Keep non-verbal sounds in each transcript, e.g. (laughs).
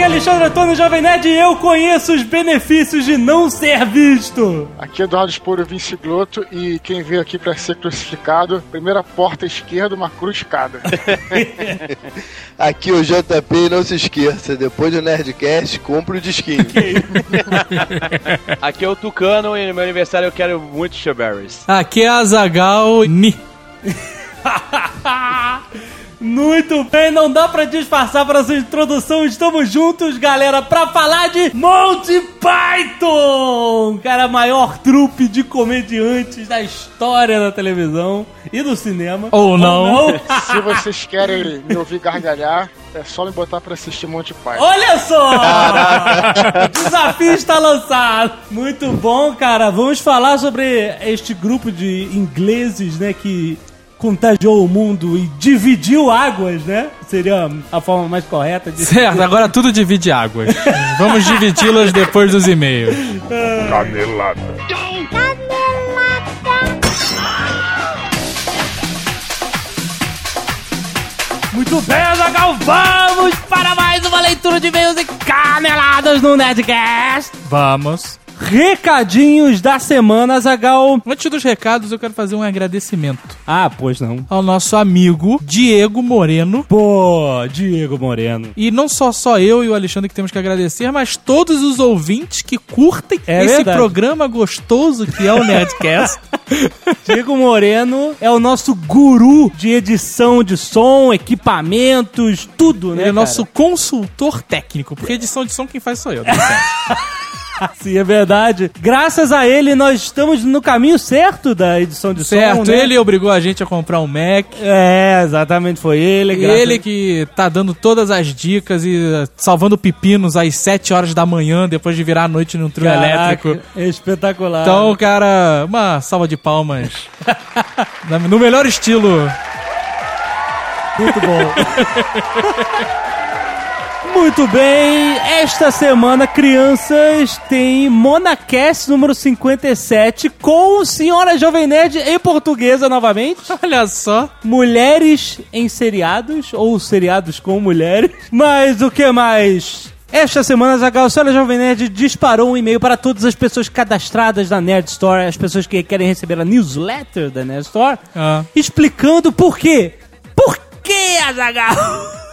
Aqui é Alexandre Antônio Jovem Nerd e eu conheço os benefícios de não ser visto. Aqui é Eduardo Esporo Vinci Gloto e quem veio aqui pra ser crucificado, primeira porta esquerda, uma cruz cada. (laughs) Aqui é o JP, não se esqueça, depois do Nerdcast, compra o disquinho. (laughs) (laughs) Aqui é o Tucano e no meu aniversário eu quero muito strawberries. Aqui é a Zagal Ni. Muito bem, não dá pra disfarçar para essa introdução. Estamos juntos, galera, pra falar de Monty Python! Cara, a maior trupe de comediantes da história da televisão e do cinema. Ou não. (laughs) Se vocês querem me ouvir gargalhar, é só me botar pra assistir Monty Python. Olha só! (laughs) O desafio está lançado. Muito bom, cara. Vamos falar sobre este grupo de ingleses, né, que contagiou o mundo e dividiu águas, né? Seria a forma mais correta de Certo, agora tudo divide águas. Vamos dividi-las depois dos e-mails. Canelada. Muito bem, Azaghal, vamos para mais uma leitura de e-mails e caneladas no Nerdcast. Vamos. Recadinhos da semana, Azaghal. Antes dos recados, eu quero fazer um agradecimento Ah, pois não. ao nosso amigo Diego Moreno. Pô, Diego Moreno. E não só só eu e o Alexandre que temos que agradecer, mas todos os ouvintes que curtem É esse verdade. programa gostoso que é o Nerdcast. (laughs) Diego Moreno é o nosso guru de edição de som, equipamentos, tudo, né? Ele é cara? nosso consultor técnico, porque edição de som quem faz sou eu. (laughs) certo? (laughs) Sim, é verdade. Graças a ele, nós estamos no caminho certo da edição de som. certo, né? ele obrigou a gente a comprar um Mac. É, exatamente, foi ele. graças- Ele que tá dando todas as dicas e uh, salvando pepinos às 7 horas da manhã, depois de virar a noite num trio Caraca, elétrico. é espetacular. Então, cara, uma salva de palmas. (laughs) No melhor estilo. Muito bom. (laughs) Muito bem, esta semana, crianças, tem Monacast número 57 com Senhora Jovem Nerd em portuguesa novamente. (laughs) Olha só. Mulheres em seriados, ou seriados com mulheres. Mas o que mais? Esta semana, Zagal, a senhora Jovem Nerd disparou um e-mail para todas as pessoas cadastradas na Nerd Store, as pessoas que querem receber a newsletter da Nerd Store, Ah. explicando por quê. Por que, Azagal? (laughs)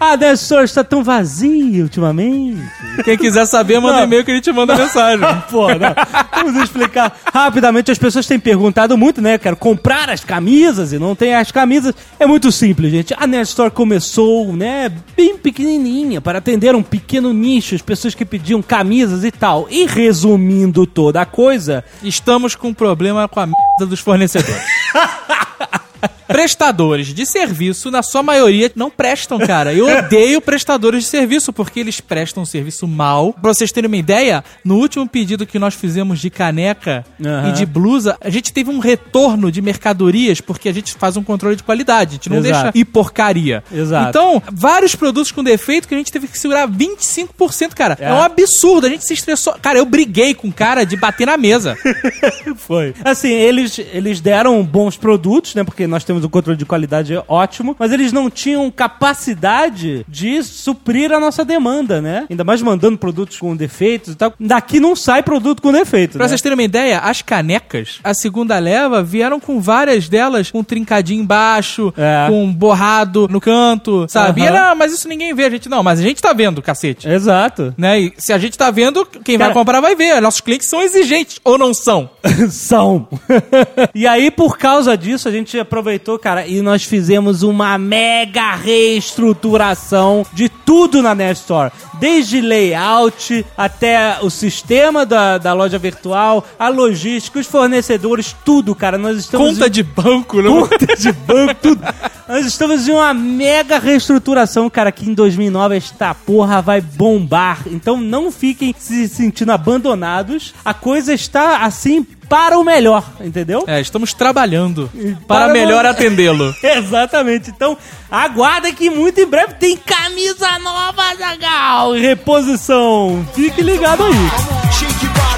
A Nerd Store está tão vazia ultimamente. Quem quiser saber, manda Não. e-mail que a gente manda mensagem. (laughs) Pô, não. Vamos explicar rapidamente. As pessoas têm perguntado muito, né? Quero comprar as camisas e não tem as camisas. É muito simples, gente. A Nerd Store começou, né? Bem pequenininha para atender um pequeno nicho, as pessoas que pediam camisas e tal. E resumindo toda a coisa, Estamos com um problema com a merda dos fornecedores. Prestadores de serviço, na sua maioria, não prestam, cara. Eu odeio prestadores de serviço, porque eles prestam serviço mal. Pra vocês terem uma ideia, no último pedido que nós fizemos de caneca Aham. e de blusa, a gente teve um retorno de mercadorias, porque a gente faz um controle de qualidade. A gente não Exato. deixa ir porcaria. Exato. Então, vários produtos com defeito que a gente teve que segurar 25%, cara. É, É. um absurdo. A gente se estressou. Cara, eu briguei com o cara de bater na mesa. (laughs) foi. Assim, eles, eles deram bons produtos, né? Porque nós temos um controle de qualidade ótimo, mas eles não tinham capacidade de suprir a nossa demanda, né? Ainda mais mandando produtos com defeitos e tal. Daqui não sai produto com defeito, Pra né? vocês terem uma ideia, as canecas, a segunda leva, vieram com várias delas com trincadinho embaixo, É. com borrado no canto, sabe? E Aham. era, mas isso ninguém vê, a gente não, mas a gente tá vendo, cacete. Exato. Né? E se a gente tá vendo, quem Cara- vai comprar vai ver. Nossos clientes são exigentes, ou não são? (laughs) São. (laughs) e aí, por causa disso, a gente aproveitou, cara, e nós fizemos uma mega reestruturação de tudo na Store. Desde layout até o sistema da, da loja virtual, a logística, os fornecedores, tudo, cara. Nós estamos Conta em- de banco, não? conta de banco, tudo. Nós estamos em uma mega reestruturação, cara, que em 2009 esta porra vai bombar. Então não fiquem se sentindo abandonados. A coisa está assim para o melhor, entendeu? É, estamos trabalhando para para melhor atendê-lo. (laughs) Exatamente. Então, aguarda que muito em breve tem camisa nova, Zagal, em reposição. Fique ligado aí. Shake your body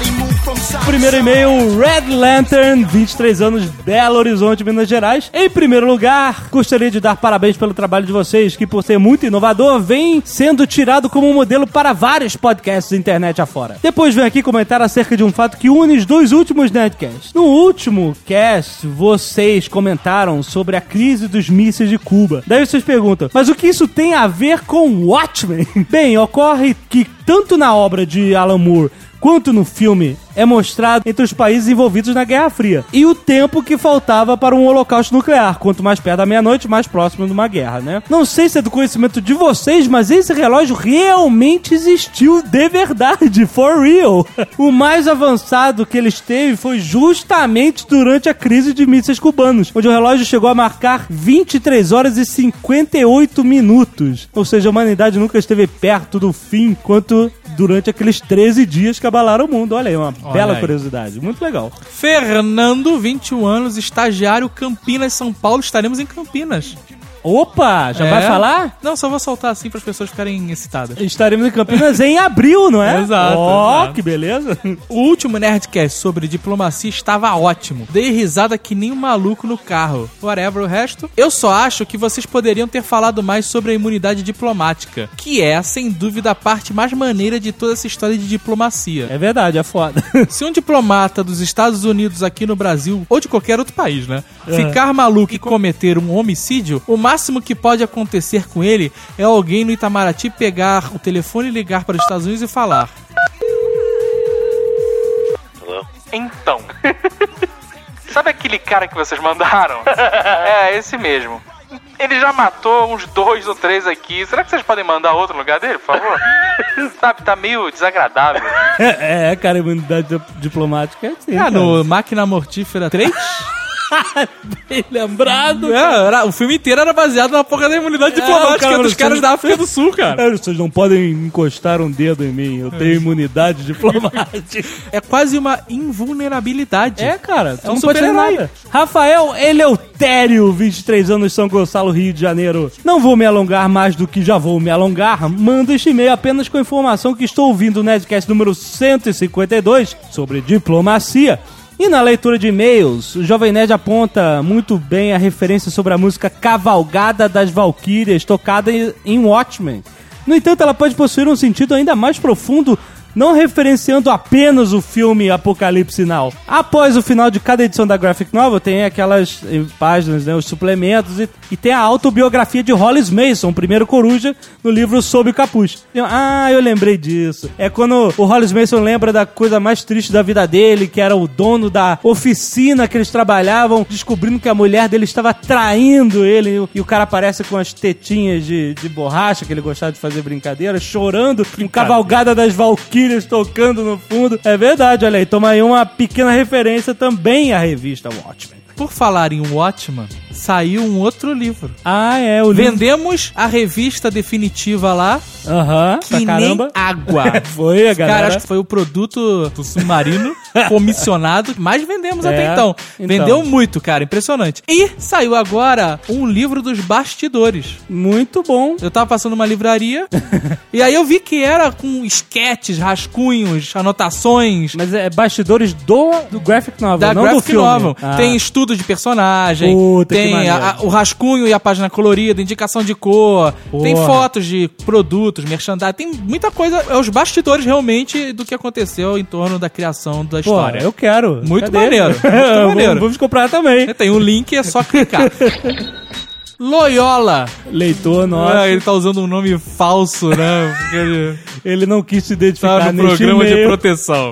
Primeiro e-mail, Red Lantern, 23 anos, Belo Horizonte, Minas Gerais. Em primeiro lugar, gostaria de dar parabéns pelo trabalho de vocês, que por ser muito inovador, vem sendo tirado como modelo para vários podcasts da internet afora. Depois vem aqui comentar acerca de um fato que une os dois últimos Nerdcasts. No último cast, vocês comentaram sobre a crise dos mísseis de Cuba. Daí vocês perguntam, mas o que isso tem a ver com Watchmen? (laughs) Bem, ocorre que tanto na obra de Alan Moore quanto no filme é mostrado entre os países envolvidos na Guerra Fria e o tempo que faltava para um holocausto nuclear. Quanto mais perto da meia-noite, mais próximo de uma guerra, né? Não sei se é do conhecimento de vocês, mas esse relógio realmente existiu de verdade, (laughs) for real. O mais avançado que eles teve foi justamente durante a crise de mísseis cubanos, onde o relógio chegou a marcar 23 horas e 58 minutos. Ou seja, a humanidade nunca esteve perto do fim quanto durante aqueles 13 dias que abalaram o mundo. Olha aí, uma Olha bela aí. curiosidade. Muito legal. Fernando, 21 anos, estagiário, Campinas, São Paulo. Estaremos em Campinas. Opa, já É? vai falar? Não, só vou soltar assim para as pessoas ficarem excitadas. Estaremos em Campinas em abril, não é? Exato, Ó, exato. que beleza. O último Nerdcast sobre diplomacia estava ótimo. Dei risada que nem um maluco no carro. Whatever o resto. Eu só acho que vocês poderiam ter falado mais sobre a imunidade diplomática, que é, sem dúvida, a parte mais maneira de toda essa história de diplomacia. É verdade, é foda. (laughs) Se um diplomata dos Estados Unidos aqui no Brasil, ou de qualquer outro país, né, ficar maluco e cometer um homicídio, o máximo que pode acontecer com ele é alguém no Itamaraty pegar o telefone e ligar para os Estados Unidos e falar: Então. (laughs) Sabe aquele cara que vocês mandaram? (laughs) é, esse mesmo. Ele já matou uns dois ou três aqui. Será que vocês podem mandar outro no lugar dele, por favor? (laughs) Sabe, tá meio desagradável. É, cara, imunidade dip- diplomática é assim. Ah, cara. no Máquina Mortífera 3? (laughs) Bem lembrado. É, era- o filme inteiro era baseado na porra da imunidade É, diplomática cara dos caras da África do Sul, cara. É, Vocês não podem encostar um dedo em mim. Eu tenho imunidade diplomática. É quase uma invulnerabilidade. É, cara. É um não pode fazer super-herói. nada. Rafael Eleutério, 23 anos, São Gonçalo, Rio de Janeiro. Não vou me alongar mais do que já vou me alongar. Mando este e-mail apenas com a informação que estou ouvindo o Nerdcast número 152 sobre diplomacia. E na leitura de e-mails, o Jovem Nerd aponta muito bem a referência sobre a música Cavalgada das Valquírias, tocada em- Watchmen. No entanto, ela pode possuir um sentido ainda mais profundo não referenciando apenas o filme Apocalipse Now. Após o final de cada edição da Graphic Novel, tem aquelas eh, páginas, né, os suplementos, e, e tem a autobiografia de Hollis Mason, o primeiro coruja, no livro Sob o Capuz. Eu- Ah, eu lembrei disso. É quando o Hollis Mason lembra da coisa mais triste da vida dele, que era o dono da oficina que eles trabalhavam, descobrindo que a mulher dele estava traindo ele, e o cara aparece com as tetinhas de, de borracha, que ele gostava de fazer brincadeira, chorando, com cavalgada das Valquírias tocando no fundo. É verdade, olha aí, toma aí uma pequena referência também à revista Watchmen. Por falar em Watchman, saiu um outro livro. Ah, é, o livro. Vendemos a revista definitiva lá, Aham, que pra nem água. (laughs) Foi, a Cara, galera. acho que foi o produto do submarino (laughs) comissionado que mais vendemos É, até então. então. Vendeu muito, cara, impressionante. E saiu agora um livro dos bastidores. Muito bom. Eu tava passando numa livraria (laughs) e aí eu vi que era com esquetes, rascunhos, anotações Mas é bastidores do, do graphic novel, da não do graphic filme. novel. Ah. Tem estudo de personagem, Puta, que tem a- a- o rascunho e a página colorida, indicação de cor, Porra. tem fotos de produtos, merchandising, tem muita coisa, é os bastidores realmente do que aconteceu em torno da criação da história. eu quero. Muito Cadê? maneiro, (laughs) muito maneiro. Vamos comprar também. Tem um link, é só clicar. (laughs) Loyola. Leitor nosso. Ah, ele tá usando um nome falso, né? Ele (laughs) Ele não quis se identificar tá no programa de proteção.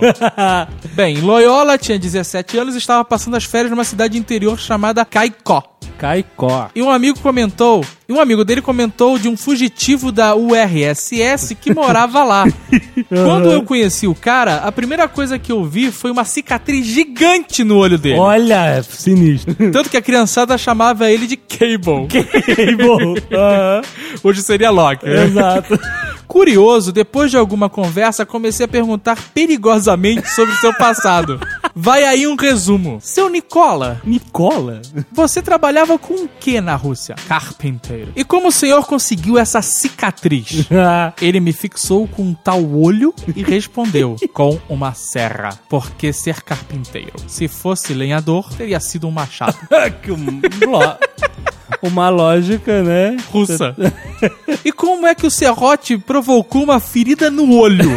Bem, Loyola tinha 17 anos e estava passando as férias numa cidade interior chamada Caicó. Caicó. E um amigo comentou, e um amigo dele comentou de um fugitivo da URSS que morava lá. (laughs) Quando eu conheci o cara, a primeira coisa que eu vi foi uma cicatriz gigante no olho dele. Olha, sinistro. (laughs) Tanto que a criançada chamava ele de Cable. (laughs) Cable. Aham, Hoje seria Loki. né? Exato. Curioso, depois de alguma conversa, comecei a perguntar perigosamente sobre o seu passado. Vai aí um resumo. Seu Nicola, Nicola? você trabalhava com o que na Rússia? Carpinteiro. E como o senhor conseguiu essa cicatriz? (laughs) Ele me fixou com um tal olho e respondeu (laughs) com uma serra. Porque ser carpinteiro? Se fosse lenhador, teria sido um machado. (laughs) que um- Uma lógica, né? Russa. E como é que o serrote provocou uma ferida no olho?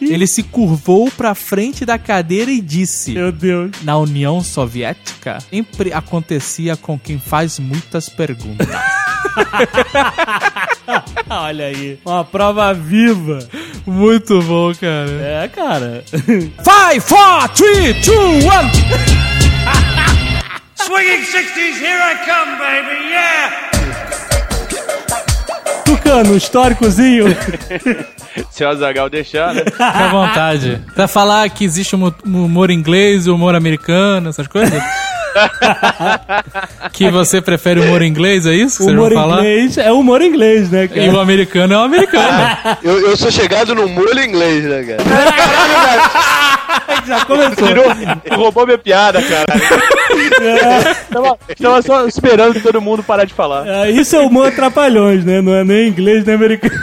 Ele se curvou pra frente da cadeira e disse: Meu Deus. Na União Soviética, sempre acontecia com quem faz muitas perguntas. (laughs) Olha aí. Uma prova viva. Muito bom, cara. É, cara. Five, four, three, two, one. (laughs) Swinging 60s, here I come, baby, yeah! Tucano, históricozinho. (laughs) (laughs) Se o Azagal deixar, né? (laughs) Fica à vontade. Pra falar que existe um um humor inglês e humor americano, essas coisas? (laughs) que você prefere humor inglês, é isso que vocês humor vão falar? inglês é humor inglês, né, cara? E o americano é o americano. Eu, eu sou chegado no molho inglês, né, cara? Já começou. Tirou, roubou minha piada, cara. tava, tava só esperando todo mundo parar de falar. É, isso é humor trapalhões, né? Não é nem inglês nem americano.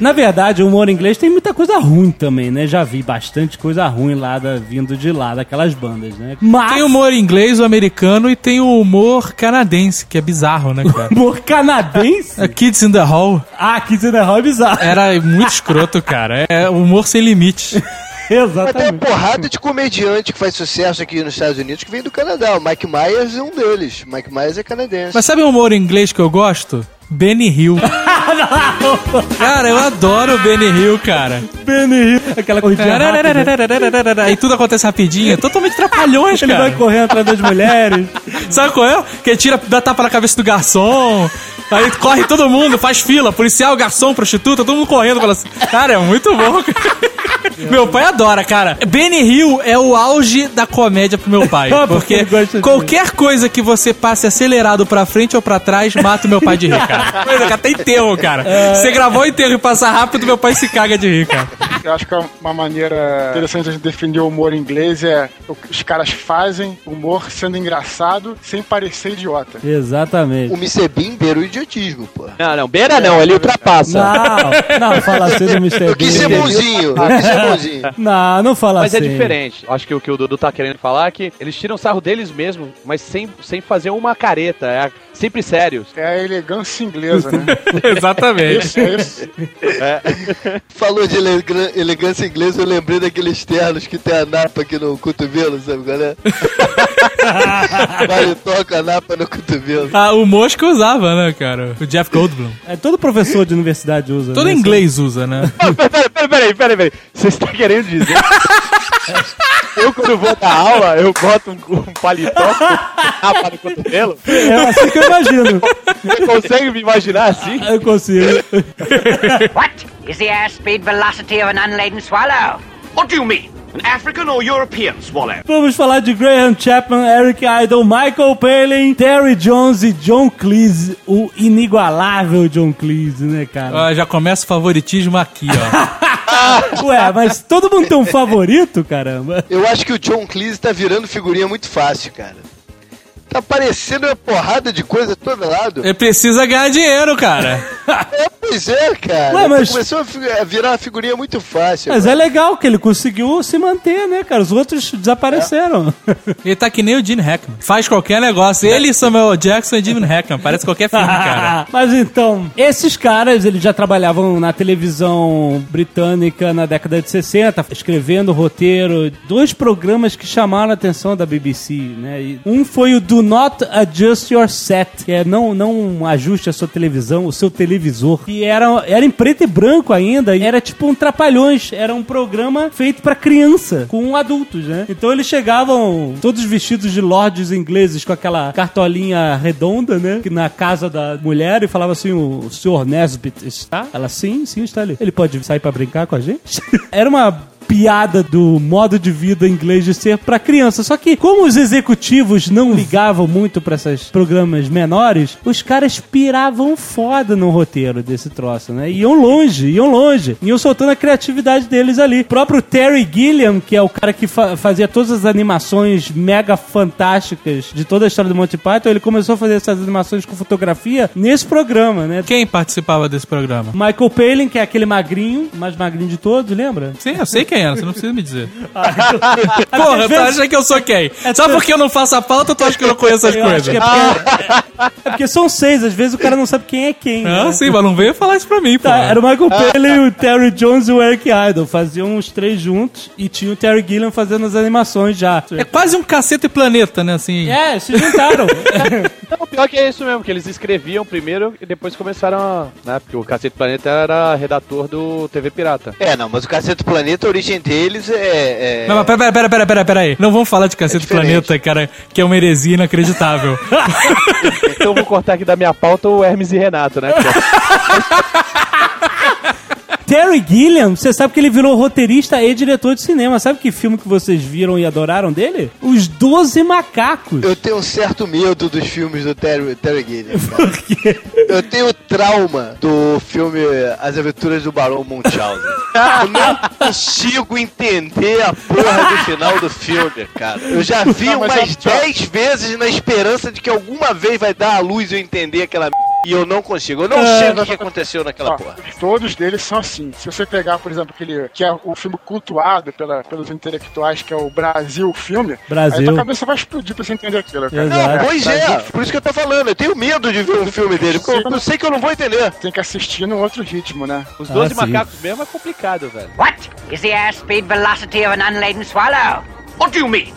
Na verdade, o humor inglês tem muita coisa ruim também, né? Já vi bastante coisa ruim lá da- vindo de lá, daquelas bandas, né? Mas Tem o humor inglês, o americano e tem o humor canadense, que é bizarro, né, (laughs) cara? humor canadense. A Kids in the Hall Ah, Kids in the Hall é bizarro. era muito escroto, cara. É humor sem (laughs) (laughs) limites. Mas tem uma Exatamente. porrada de comediante que faz sucesso aqui nos Estados Unidos que vem do Canadá. O Mike Myers é um deles. O Mike Myers é canadense. Mas sabe o humor inglês que eu gosto? Benny Hill. (laughs) cara, eu adoro o Benny Hill, cara. Benny Hill, aquela corridinha rápida. Aí tudo acontece rapidinho. Totalmente trapalhões, Ele vai cara. correndo atrás das mulheres. (laughs) Sabe qual é? Que tira, dá tapa na cabeça do garçom. Aí corre todo mundo, faz fila, policial, garçom, prostituta, todo mundo correndo. Fala assim. Cara, é muito bom, cara. (laughs) Meu pai adora, cara. Benny Hill é o auge da comédia pro meu pai. (laughs) Ah, porque qualquer coisa que você passe acelerado pra frente ou pra trás, mata o meu pai de rir, cara. Até enterro, cara. Você gravou o enterro e passa rápido, meu pai se caga de rir, cara. Eu acho que é uma maneira interessante de definir o humor inglês é o que os caras fazem humor sendo engraçado sem parecer idiota. Exatamente. O Mr. Bean beira o idiotismo, pô. Não, não, beira não, ele ultrapassa. Não, não fala assim do Mr. Eu quis ser Bean. bonzinho. Eu quis ser bonzinho. (laughs) Não, não fala Mas assim. é diferente. Acho que o que o Dudu tá querendo falar é que eles tiram sarro deles mesmo, mas sem, sem fazer uma careta. É sempre sérios. É a elegância inglesa, né? (laughs) Exatamente. Isso, é isso. (laughs) Falou de elegância inglesa, eu lembrei daqueles ternos que tem a napa aqui no cotovelo, sabe qual é? (laughs) Vale toca a napa no cotovelo. Ah, o Mosca usava, né, cara? O Jeff Goldblum. É, todo professor de universidade usa. Todo né? inglês usa, né? Ah, pera, pera, pera, peraí, peraí, peraí. Você está querendo dizer? Eu, quando vou dar aula, eu boto um, um paletó com tapa no cotovelo? É assim que eu imagino. Você consegue me imaginar assim? Eu consigo. What is the airspeed velocity of an unladen swallow? What do you mean? An African or European swallow? Vamos falar de Graham Chapman, Eric Idle, Michael Palin, Terry Jones e John Cleese. O inigualável John Cleese, né, cara? Ó, já começa o favoritismo aqui, ó. (laughs) Ué, mas todo mundo tem um favorito, caramba? Eu acho que o John Cleese tá virando figurinha muito fácil, cara. Tá parecendo uma porrada de coisa todo lado. Ele precisa ganhar dinheiro, cara. (laughs) É, pois é, cara. Ué, mas- Começou a virar uma figurinha muito fácil. Mas é legal que ele conseguiu se manter, né, cara? Os outros desapareceram. Ele tá que nem o Gene Hackman. Faz qualquer negócio. Ele, Samuel Jackson e Gene Hackman. Parece qualquer filme, (laughs) cara. Mas então, esses caras, eles já trabalhavam na televisão britânica na década de 60, escrevendo roteiro, dois programas que chamaram a atenção da BBC, né? E um foi o Do Not Adjust Your Set, que é não, não ajuste a sua televisão, o seu televisor, que era, era em preto e branco ainda, e era tipo um Trapalhões, era um programa feito pra criança, com adultos, né? Então eles chegavam todos vestidos de lords ingleses com aquela cartolinha redonda, né? Que na casa da mulher e falava assim: o senhor Nesbit está? Ela, sim, sim, está ali. Ele pode sair pra brincar com a gente? (laughs) Era uma piada do modo de vida inglês de ser pra criança. Só que, como os executivos não ligavam muito pra esses programas menores, os caras piravam foda no roteiro desse troço, né? Iam longe, iam longe. Iam soltando a criatividade deles ali. O próprio Terry Gilliam, que é o cara que fa- fazia todas as animações mega fantásticas de toda a história do Monty Python, ele começou a fazer essas animações com fotografia nesse programa, né? Quem participava desse programa? Michael Palin, que é aquele magrinho, mais magrinho de todos, lembra? Sim, eu sei quem era, você não precisa me dizer. Porra, (laughs) (laughs) Porra, tu acha que eu sou quem? Só porque eu não faço a pauta, tu acha que eu não conheço as coisas? que é porque, é porque são seis, às vezes o cara não sabe quem é quem. Ah, né? sim, mas não veio falar isso pra mim, pô. Tá, era o Michael Palin, o Terry Jones e o Eric Idle. Faziam os três juntos e tinha o Terry Gilliam fazendo as animações já. É quase um cacete planeta, né, assim. É, se juntaram. (laughs) Não, pior que é isso mesmo, que eles escreviam primeiro e depois começaram a. Né, porque o Cacete Planeta era redator do TV Pirata. É, não, mas o Cacete Planeta, a origem deles é. é- Não, mas pera, pera, pera, pera, pera, pera aí. Não vamos falar de Cacete diferente. Planeta, cara, que é uma heresia inacreditável. (laughs) Então eu vou cortar aqui da minha pauta o Hermes e Renato, né? (laughs) Terry Gilliam, você sabe que ele virou roteirista e diretor de cinema. Sabe que filme que vocês viram e adoraram dele? Os Doze Macacos. Eu tenho um certo medo dos filmes do Terry, Terry Gilliam. cara. Por quê? Eu tenho trauma do filme As Aventuras do Barão Munchausen. Eu não consigo entender a porra do final do filme, cara. Eu já vi Não, mas umas é- 10 vezes na esperança de que alguma vez vai dar a luz e eu entender aquela m... E eu não consigo. Eu não sei o que, que aconteceu naquela Ó, porra. todos deles são assim. Se você pegar, por exemplo, aquele que é o filme cultuado pela, pelos intelectuais, que é o Brasil filme, Brasil. aí tua cabeça vai explodir pra você entender aquilo, cara. Exato. Não, pois é. Por isso que eu tô falando. Eu tenho medo de ver um filme dele, porque eu, eu sei que eu não vou entender. Tem que assistir num outro ritmo, né? os Ah, 12 sim. macacos mesmo é complicado, velho. What is the airspeed velocity of an unladen swallow? What do you mean?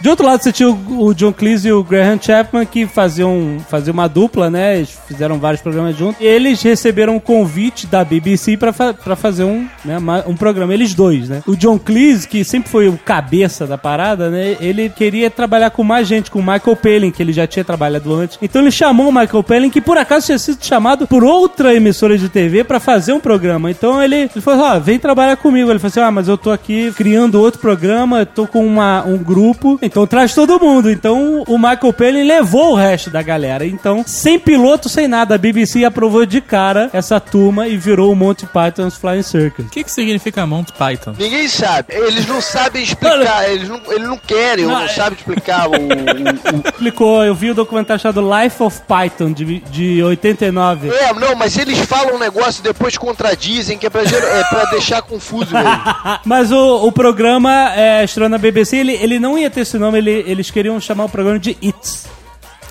De outro lado, você tinha o, o John Cleese e o Graham Chapman que faziam, faziam uma dupla, né? Eles fizeram vários programas juntos. E eles receberam um convite da BBC pra, fa pra fazer um, né, um programa. Eles dois, né? O John Cleese, que sempre foi o cabeça da parada, né? Ele queria trabalhar com mais gente, com o Michael Palin, que ele já tinha trabalhado antes. Então ele chamou o Michael Palin, que por acaso tinha sido chamado por outra emissora de TV pra fazer um programa. Então ele, ele falou: Ó, vem trabalhar comigo. Ele falou assim: Ah, mas eu tô aqui criando outro programa, tô com uma, um grupo, então traz todo mundo. Então o Michael Palin levou o resto da galera. Então, sem piloto, sem nada, a BBC aprovou de cara essa turma e virou o Monty Python's Flying Circus. O que, que significa Monty Python? Ninguém sabe. Eles não sabem explicar. Eles não, eles não querem, ou Não, não é- sabem explicar o, o- o- Explicou, eu vi o documentário chamado Life of Python, de, de 89. É, não, mas eles falam um negócio e depois contradizem, que é pra, é pra deixar confuso mesmo. (laughs) Mas o, o programa é, estreou na BBC, ele, ele não ia ter esse nome, ele- eles queriam chamar o programa de It's.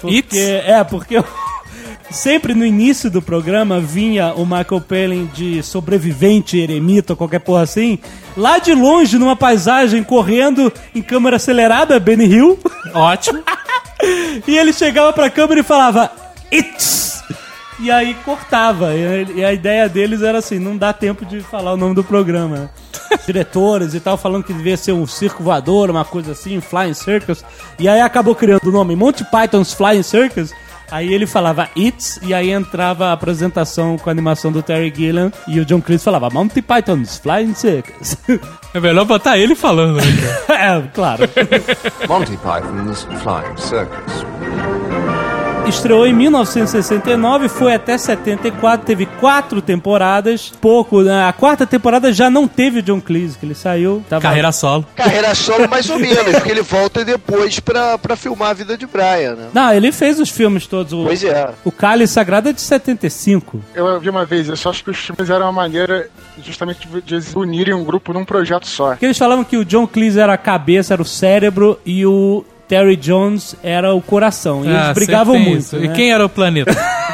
Porque, It's? É, porque (laughs) sempre no início do programa vinha o Michael Palin de sobrevivente, eremita, qualquer porra assim, lá de longe, numa paisagem, correndo em câmera acelerada, Benny Hill, Ótimo. (laughs) e ele chegava pra câmera e falava It's! E aí cortava. E a, ideia deles era assim, não dá tempo de falar o nome do programa. (laughs) Diretores e tal, falando que devia ser um circo voador, uma coisa assim, Flying Circus. E aí acabou criando o nome Monty Python's Flying Circus. Aí ele falava It's, e aí entrava a apresentação com a animação do Terry Gilliam, e o John Cleese falava Monty Python's Flying Circus. É melhor botar ele falando, né, (laughs) é, claro. Monty Python's Flying Circus. Estreou em 1969, foi até 74, teve quatro temporadas. Pouco, né? A quarta temporada já não teve o John Cleese, que ele saiu. Tava... Carreira solo. Carreira solo mais ou menos, porque ele volta depois pra, pra filmar a vida de Brian, né? Não, ele fez os filmes todos. O, Pois é. o Cálice Sagrado é de 75. Eu vi uma vez, eu só acho que os filmes eram uma maneira justamente de de eles unirem um grupo num projeto só. Porque eles falavam que o John Cleese era a cabeça, era o cérebro e o Terry Jones era o coração. E eles Ah, brigavam sempre tem muito. né? E quem era o planeta? (laughs)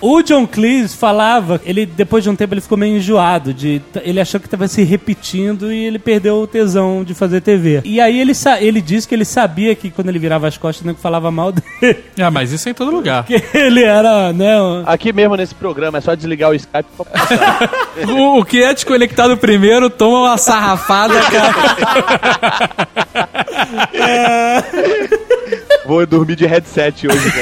O John Cleese falava, ele depois de um tempo ele ficou meio enjoado de ele achou que estava se repetindo e ele perdeu o tesão de fazer TV. E aí ele ele disse que ele sabia que quando ele virava as costas não falava mal dele, ah, mas isso é em todo lugar. que ele era, né, um- Aqui mesmo nesse programa é só desligar o Skype pra passar. (laughs) O, o que é desconectado primeiro toma uma sarrafada, cara. (laughs) (laughs) Vou dormir de headset hoje.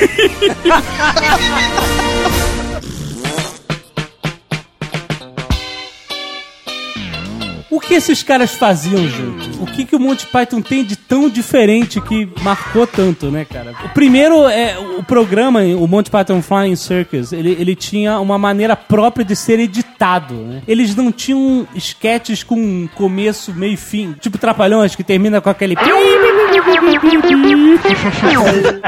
O que esses caras faziam, gente? O que, que o Monty Python tem de tão diferente que marcou tanto, né, cara? O primeiro é o programa, o Monty Python Flying Circus, ele, ele tinha uma maneira própria de ser editado, né? Eles não tinham sketches com começo, meio e fim, tipo Trapalhões, que termina com aquele...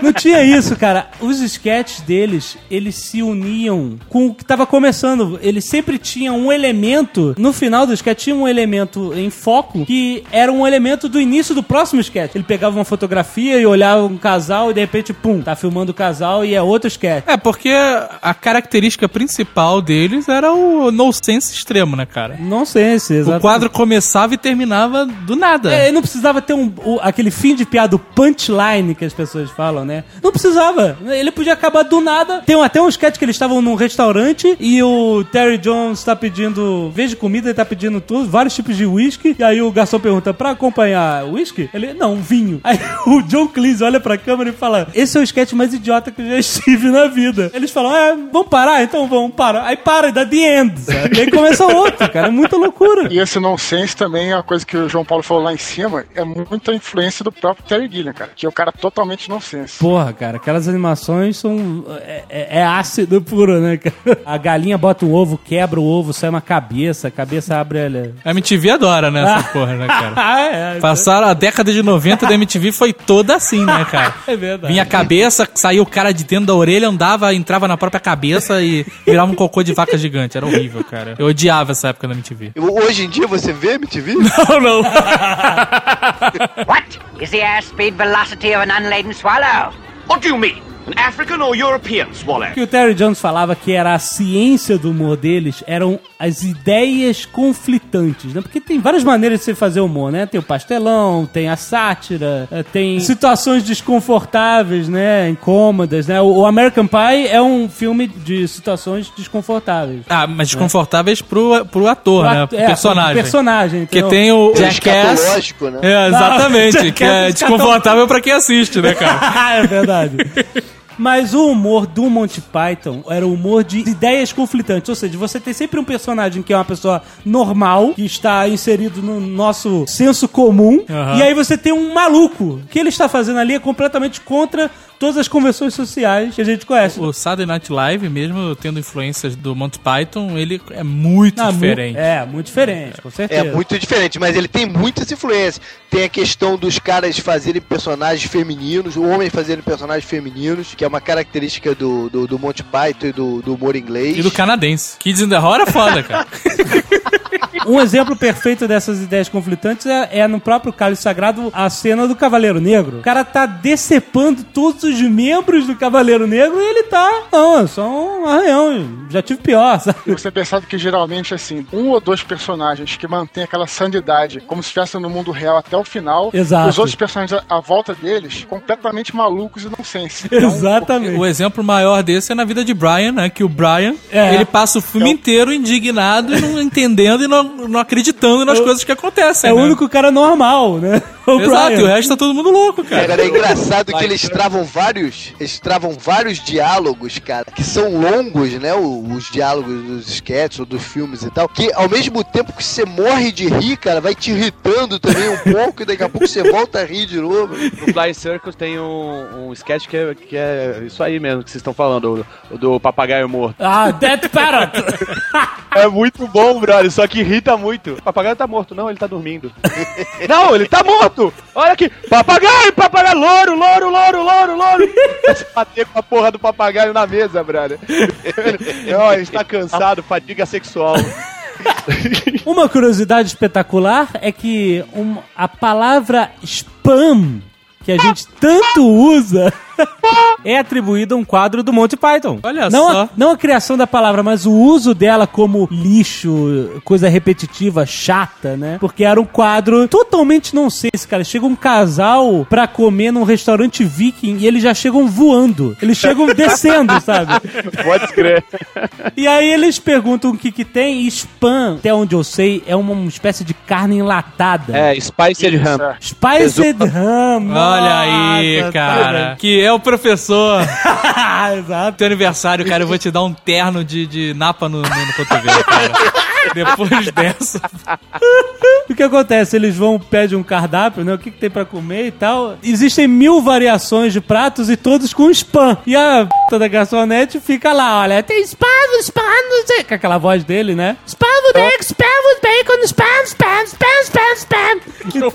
Não tinha isso, cara. Os sketches deles, eles se uniam com o que tava começando. Eles sempre tinham um elemento, no final do sketch tinha um elemento em foco, que era um elemento do início do próximo sketch. Ele pegava uma fotografia e olhava um casal e de repente, pum, tá filmando o casal e é outro sketch. É, porque a característica principal deles era o nonsense extremo, né, cara? Nonsense, O exatamente. quadro começava e terminava do nada. É, não precisava ter um, o- aquele fim de piada, o punchline que as pessoas falam, né? Não precisava. Ele podia acabar do nada. Tem até um sketch que eles estavam num restaurante e o Terry Jones tá pedindo, de comida, ele tá pedindo tudo, vários tipos de whisky. E aí o garçom pergunta, pra acompanhar whisky? Ele, não, vinho. Aí o John Cleese olha pra câmera e fala, esse é o sketch mais idiota que eu já estive na vida. Eles falam, é, vamos parar? Então vamos, para. Aí para e dá the end, sabe? E aí começa outro, cara. É muita loucura. E esse nonsense também é uma coisa que o João Paulo falou lá em cima, é muita influência do próprio Terry Gilliam, cara, que é o cara totalmente nonsense. Porra, cara, aquelas animações são. É, é- é ácido puro, né, cara? A galinha bota um ovo, quebra o ovo, sai uma cabeça, a cabeça abre ela. A MTV adora, né, essa (laughs) porra, né, cara? Ah, é. Passaram a década de 90 da MTV foi toda assim, né, cara? (laughs) É verdade. Vinha a cabeça, saía o cara de dentro da orelha, andava, entrava na própria cabeça e virava um cocô de vaca gigante. Era horrível, cara. Eu odiava essa época da MTV. Hoje em dia você vê MTV? (laughs) Não, não. What is the airspeed velocity of an unladen swallow? What do you mean? An African or European swallow? O que o Terry Jones falava que era a ciência do humor deles eram as ideias conflitantes, né? Porque tem várias maneiras de você fazer humor, né? Tem o pastelão, tem a sátira, eh, tem situações desconfortáveis, né? Incômodas, né? O American Pie é um filme de situações desconfortáveis. Ah, mas desconfortáveis pro, pro ator, né? Pro É, personagem. pro personagem, Porque entendeu? tem o É Jackass. escatológico, né? É, exatamente. Não, (laughs) que é desconfortável pra quem assiste, né, cara? (laughs) é verdade. Mas o humor do Monty Python era o humor de ideias conflitantes. Ou seja, você tem sempre um personagem que é uma pessoa normal, que está inserido no nosso senso comum, Aham. e aí você tem um maluco. O que ele está fazendo ali é completamente contra todas as convenções sociais que a gente conhece. O Saturday Night Live, mesmo tendo influências do Monty Python, ele é muito Ah, mu- diferente. É, muito diferente, com É certeza. muito diferente, mas ele tem muitas influências. Tem a questão dos caras fazerem personagens femininos, homens fazerem personagens femininos, que é uma característica do, do, do Monty Python e do, do humor inglês. E do canadense. Kids in the Horror é foda, cara. (laughs) Um exemplo perfeito dessas ideias conflitantes é, é no próprio Cálice Sagrado a cena do Cavaleiro Negro. O cara tá decepando todos os membros do Cavaleiro Negro e ele tá. Não, é só um arranhão. Já tive pior, (laughs) sabe? E você pensava que geralmente, assim, um ou dois personagens que mantêm aquela sanidade, como se estivessem no mundo real até o final, Exato. os outros personagens à, volta deles, completamente malucos e nonsense. Então, Exatamente. O exemplo maior desse é na vida de Brian, né? Que o Brian, É. ele passa o filme inteiro indignado e não (laughs) entendendo e não, não acreditando nas coisas que acontecem. É o né? único cara normal, né? O Exato, Brian. e o resto tá todo mundo louco, cara. Cara, é engraçado que eles travam vários, eles travam vários diálogos, cara, que são longos, né? Os diálogos dos sketches ou dos filmes e tal, que ao mesmo tempo que você morre de rir, cara, vai te irritando também um (laughs) pouco e daqui a pouco você volta a rir de novo. No Flying Circus tem um, um sketch que é, que é isso aí mesmo que vocês estão falando, o, o do papagaio morto. Ah, Death Parrot! (laughs) É muito bom, brother, só que irrita muito. O papagaio tá morto, não, ele tá dormindo. não, ele tá morto! Olha aqui, papagaio, papagaio, louro, louro, louro, louro, louro! Bater com a porra do papagaio na mesa, brother. Ele está cansado, fadiga sexual. Uma curiosidade espetacular é que a palavra spam, que a gente tanto usa, (laughs) é atribuída a um quadro do Monty Python. Olha não só. A, não a criação da palavra, mas o uso dela como lixo, coisa repetitiva, chata, né? Porque era um quadro totalmente nonsense, cara. Chega um casal pra comer num restaurante viking e eles já chegam voando. Eles chegam (laughs) descendo, sabe? Pode escrever. E aí eles perguntam o que que tem e spam, até onde eu sei, é uma espécie de carne enlatada. É, Spiced Ham. Spiced ham. Olha aí, cara. tá Que é o professor. (laughs) Exato. Teu aniversário, cara, eu vou te dar um terno de, de napa no, no, no cotovelo, cara. (laughs) Depois dessa. (laughs) (laughs) O que acontece? Eles vão, pedem um cardápio, né? O que, que tem pra comer e tal. Existem mil variações de pratos e todos com spam. E a p da garçonete fica lá, olha, tem spam, spam, não sei, com aquela voz dele, né? Spam with egg, spam with bacon, spam, spam, spam, spam, spam. (laughs) Então-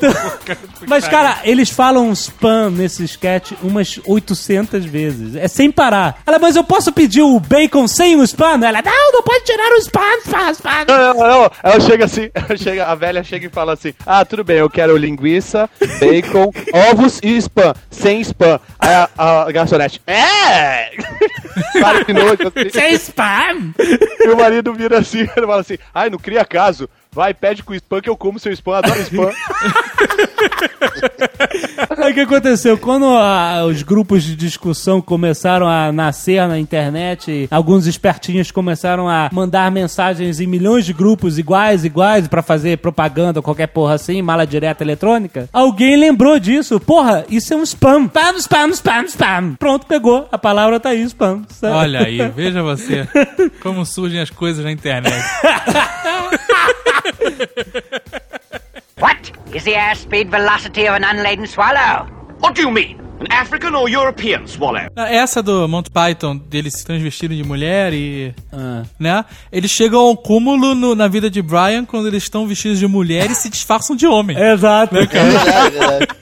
mas, cara, eles falam spam nesse sketch umas 800 vezes. É sem parar. Ela, mas eu posso pedir o bacon sem o spam? Ela, não, não pode tirar o spam, spam, spam. Não, não, não. Ela chega assim, (laughs) ela chega, a velha chega e fala assim: Ah, tudo bem, eu quero linguiça, bacon, (laughs) ovos e spam, sem spam. Aí a, a garçonete, é! (laughs) Assim. Sem spam! E o marido vira assim, (laughs) ele fala assim: Ai, não cria caso. Vai, pede com spam que eu como seu spam, adoro spam. (laughs) Aí o que aconteceu? Quando a- os grupos de discussão começaram a nascer na internet, alguns espertinhos começaram a mandar mensagens em milhões de grupos iguais, iguais, pra fazer propaganda qualquer porra assim, mala direta eletrônica. Alguém lembrou disso. Porra, isso é um spam. Spam, spam, spam, spam. Pronto, pegou. A palavra tá aí, spam. Olha aí, veja você (laughs) como surgem as coisas na internet. (laughs) Is the airspeed velocity of an unladen swallow? What do you mean? An African or European swallow? Essa do Monty Python, deles se transvestindo de mulher e. Ah. né? Eles chegam ao cúmulo no- na vida de Brian quando eles estão vestidos de mulher e se disfarçam de homem. (laughs) Exato. É verdade, é verdade. (laughs)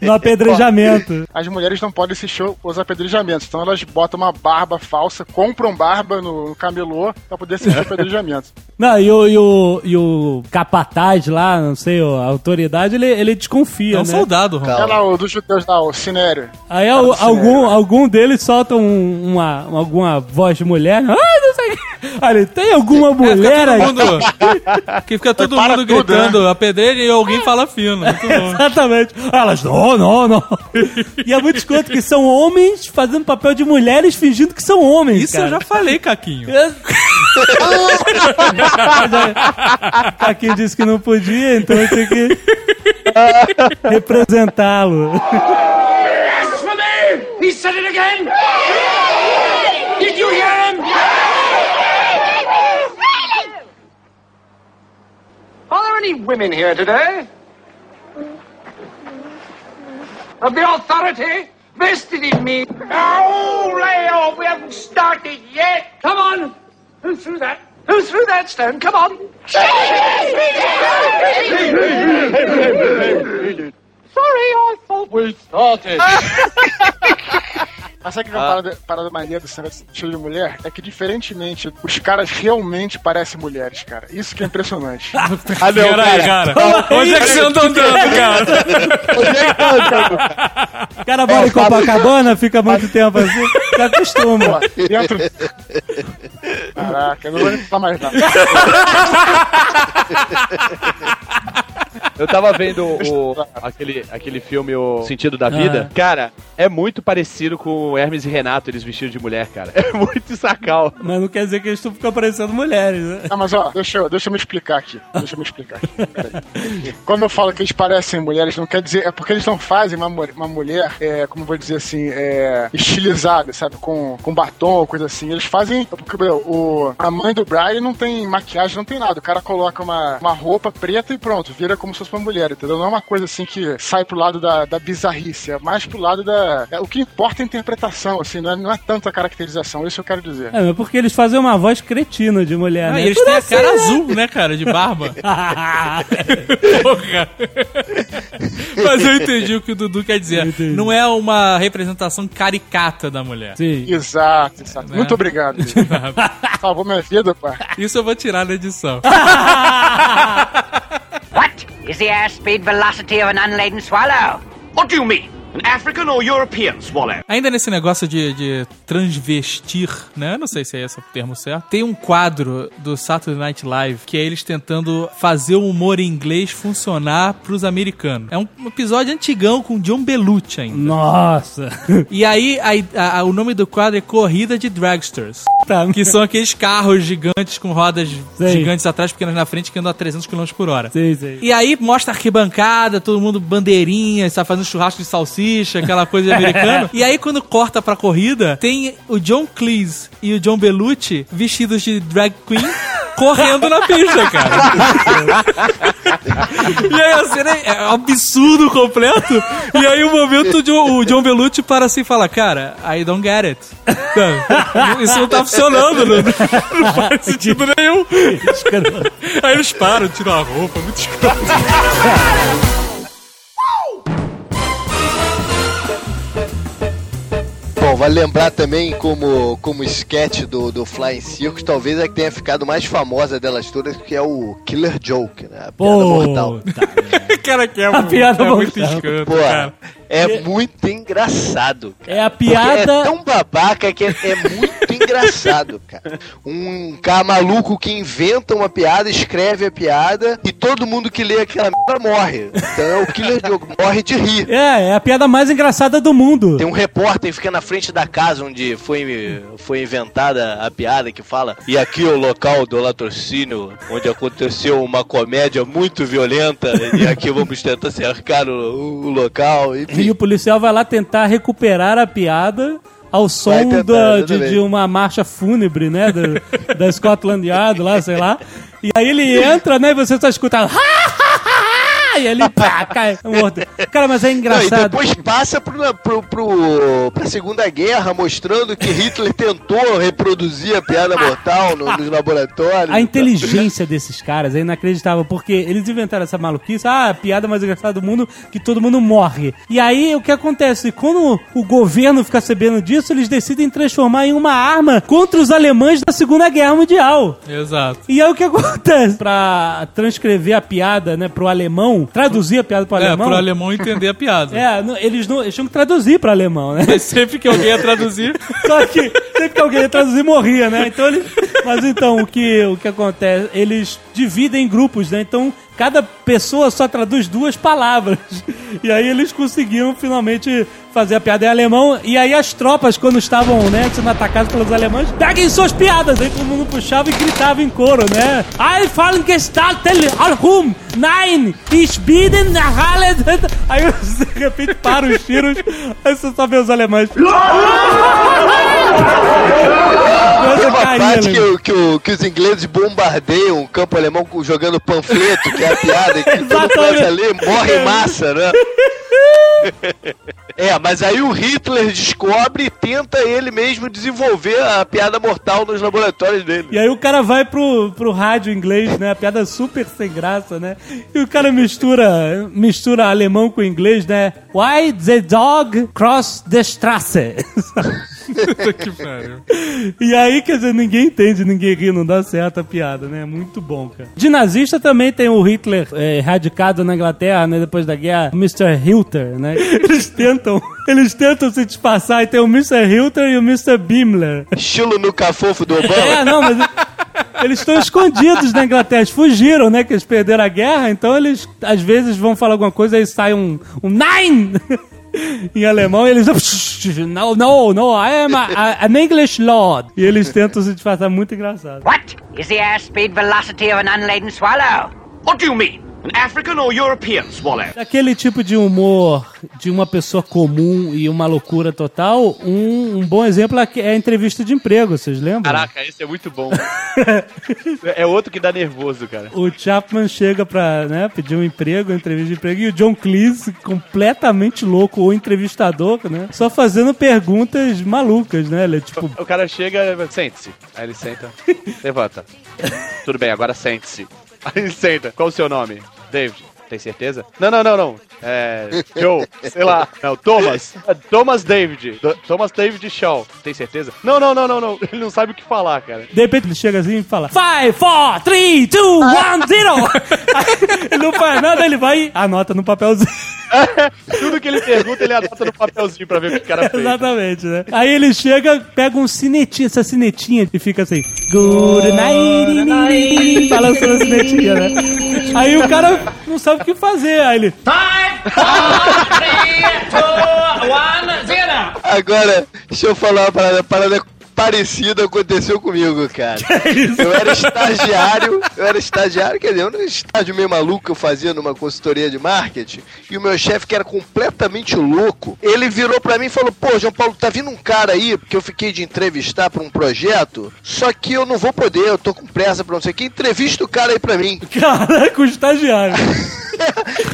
No apedrejamento. As mulheres não podem assistir os apedrejamentos, então elas botam uma barba falsa, compram barba no, no camelô pra poder assistir (laughs) o apedrejamento. Não, e o, e o, e o capataz lá, não sei, a autoridade, ele, ele desconfia, É um né? soldado, Ron. É lá o dos judeus lá, o Sinério. Aí al- algum, algum deles solta um- uma, alguma voz de mulher. Ai, não sei. o quê. Aí ele, tem alguma É, mulher fica aí? todo mundo, que fica todo mundo tudo, gritando a pedreira e alguém fala fino. Exatamente. Elas, não, não, não. E é muito escroto que são homens fazendo papel de mulheres fingindo que são homens, Isso eu já cara. falei, Caquinho. (laughs) Aqui disse que não podia, então eu tenho que representá-lo. He said it again! Did you hear him? Are there any women here today? Of the authority vested in me. Oh, lay off! We haven't started yet. Come on! Who threw that? Who threw that stone? Come on! I thought we started. Mas sabe que é uma parada, parada maneira de estilo de mulher? É que, diferentemente, os caras realmente parecem mulheres, cara. Isso que é impressionante. (laughs) Ah, não, Peraí, cara. Onde é que você anda andando, cara? O cara mora em Copacabana, fica muito tempo assim, se acostuma. Dentro. Caraca, eu não vou nem falar mais nada. (laughs) Eu tava vendo (laughs) o, aquele, aquele filme O Sentido da Vida. Cara, é muito parecido com o Hermes e Renato, eles vestidos de mulher, cara. (laughs) É muito sacal. Mas não quer dizer que eles estão ficando parecendo mulheres, né? Ah, mas ó, deixa eu, deixa eu me explicar aqui. Deixa eu me explicar aqui. Quando eu falo que eles parecem mulheres, não quer dizer. É porque eles não fazem uma, uma mulher, é, como eu vou dizer assim, é, estilizada, sabe? Com, com batom, coisa assim. Eles fazem. Porque meu, o, a mãe do Brian não tem maquiagem, não tem nada. O cara coloca uma, uma roupa preta e pronto, vira como se fosse uma mulher, entendeu? Não é uma coisa assim que sai pro lado da, da bizarrice, é mais pro lado da. é, o que importa é a interpretação, assim, não é, não é tanto a caracterização, isso eu quero dizer. É, mas porque eles fazem uma voz cretina de mulher, Ah, né? e eles Tudo têm a assim, cara né? azul, né, cara, de barba. (laughs) Porra. Mas eu entendi o que o Dudu quer dizer. Não é uma representação caricata da mulher. Sim. Exato, exato. Né? Muito obrigado. (laughs) Salvou minha vida, pai. Isso eu vou tirar na edição. (laughs) Is the airspeed velocity of an unladen swallow? What do you mean? An African or European swallow? Ainda nesse negócio de, de transvestir, né? Eu não sei se é esse o termo certo. Tem um quadro do Saturday Night Live que é eles tentando fazer o humor em inglês funcionar pros americanos. É um episódio antigão com John Belushi ainda. Nossa. E aí a- a- o nome do quadro é Corrida de Dragsters. Tá. Que são aqueles carros gigantes com rodas Sei. gigantes atrás, pequenas na frente, que andam a 300 km por hora. E aí mostra arquibancada, todo mundo bandeirinha, está fazendo churrasco de salsicha, aquela coisa de americano. (laughs) e aí quando corta pra corrida, tem o John Cleese e o John Belushi vestidos de drag queen (laughs) correndo na pista, cara. E aí a cena é é um absurdo completo. E aí o momento o John, o John Belushi para assim e fala, cara, I don't get it. Sabe? Isso não tá funcionando, não, não faz sentido nenhum. Aí eles param, tiram a roupa, muito escroto. (laughs) vale lembrar também como, como sketch do, do Flying Circus, talvez a que tenha ficado mais famosa delas todas, que é o Killer Joke, né? A piada mortal. (laughs) cara que é, A muito- piada é muito escroto, Pô, cara. é muito engraçado. cara. É a Porque piada. é tão babaca que é, é muito engraçado, cara. Um cara maluco que inventa uma piada, escreve a piada e todo mundo que lê aquela merda morre. Então é o Killer Joke, morre de rir. É, é a piada mais engraçada do mundo. Tem um repórter que fica na frente da casa onde foi, foi inventada a piada que fala e aqui é o local do latrocínio onde aconteceu uma comédia muito violenta e aqui vamos tentar cercar o, o local. Enfim, E o policial vai lá tentar recuperar a piada ao som tentar, da- de, de uma marcha fúnebre, né? Da, da Scotland Yard lá, sei lá. E aí ele entra, né? E você só escuta. E ele pá, cai morto. Cara, mas é Não, e engraçado. depois passa pro, pro, pro, pra Segunda Guerra, mostrando que Hitler tentou reproduzir a piada mortal no- nos laboratórios. A inteligência desses caras é inacreditável, porque eles inventaram essa maluquice, ah, a piada mais engraçada do mundo, que todo mundo morre. E aí, o que acontece? Quando o governo fica sabendo disso, eles decidem transformar em uma arma contra os alemães da Segunda Guerra Mundial. Exato. E aí, o que acontece? Pra transcrever a piada, né, pro alemão, traduzir a piada pro É, alemão... pro alemão entender a piada. (laughs) É, não- eles, não, eles tinham que traduzir pro alemão, né? Mas sempre que alguém ia traduzir, (laughs) Só que sempre que alguém ia traduzir morria, né? Então eles. Mas então, o que, o que acontece? Eles dividem em grupos, né? Então cada pessoa só traduz duas palavras. (laughs) E aí eles conseguiram finalmente fazer a piada em alemão. E aí as tropas, quando estavam né, sendo atacadas pelos alemães, peguem suas piadas. Aí todo mundo puxava e gritava em coro, né? Ei, fallen gestalten rum! Nein! Ich bin nach alle... (laughs) Aí de repente param os tiros, aí você só vê os alemães. (laughs) Tem Coisa uma caía, parte né? que, que, que os ingleses bombardeiam o campo alemão jogando panfleto, é a piada, que todo mundo Exatamente. começa a ler, morre em massa, né? (laughs) É, mas aí o Hitler descobre e tenta ele mesmo desenvolver a piada mortal nos laboratórios dele. E aí o cara vai pro, pro rádio inglês, né? A piada super sem graça, né? E o cara mistura, mistura alemão com inglês, né? Why the dog cross the Strasse? que pariu. E aí, quer dizer, ninguém entende, ninguém ri, não dá certo a piada, né? Muito bom, cara. De nazista também tem o Hitler é, radicado na Inglaterra, né? Depois da guerra, Mr. Hilter, né? (laughs) Eles tentam, eles tentam se disfarçar e tem o Mr. Hilter e o Mr. Bimler. Estilo no cafofo do Obama. É, não, mas eles estão escondidos na Inglaterra. Eles fugiram, né? Que eles perderam a guerra. Então eles, às vezes, vão falar alguma coisa e sai um, um Nein! (laughs) em alemão. E eles... No, no, no, I am a, a- an English lord. E eles tentam se disfarçar. Muito engraçado. What is the airspeed velocity of an unladen swallow? What do you mean? An African or European swallow? Aquele tipo de humor de uma pessoa comum e uma loucura total, um, um bom exemplo é a entrevista de emprego, vocês lembram? Caraca, esse é muito bom. (laughs) é outro que dá nervoso, cara. O Chapman chega pra né, pedir um emprego, uma entrevista de emprego, e o John Cleese, completamente louco, o entrevistador, né? Só fazendo perguntas malucas, né? Ele é tipo, O cara chega, sente-se. Aí ele senta, (laughs) levanta. Tudo bem, agora sente-se. (laughs) Aí senta. Qual o seu nome? David. Tem certeza? Não, não, não, não. É. Joe, sei lá. Não, Thomas. É Thomas David. Do- Thomas David Shaw. Tem certeza? Não, não, não, não, não. Ele não sabe o que falar, cara. de repente ele chega assim e fala: 5, 4, 3, 2, 1, 0! Ele não faz nada, ele vai e anota no papelzinho. (laughs) Tudo que ele pergunta, ele anota no papelzinho pra ver o que o cara fez. Exatamente, né? Aí ele chega, pega um sinetinho, essa sinetinha e fica assim, good night, balançando a sinetinha, né? Aí o cara não sabe o que fazer, aí ele, Five, four, three, two, one, zero. Agora, deixa eu falar uma parada, parada parecido aconteceu comigo, cara. (laughs) Eu era estagiário, eu era estagiário, quer dizer, eu era um estágio meio maluco que eu fazia numa consultoria de marketing, e o meu chefe, que era completamente louco, ele virou pra mim e falou: Pô, João Paulo, tá vindo um cara aí, porque eu fiquei de entrevistar pra um projeto, só que eu não vou poder, eu tô com pressa pra não sei o que, entrevista o cara aí pra mim. (laughs) Caraca, o estagiário.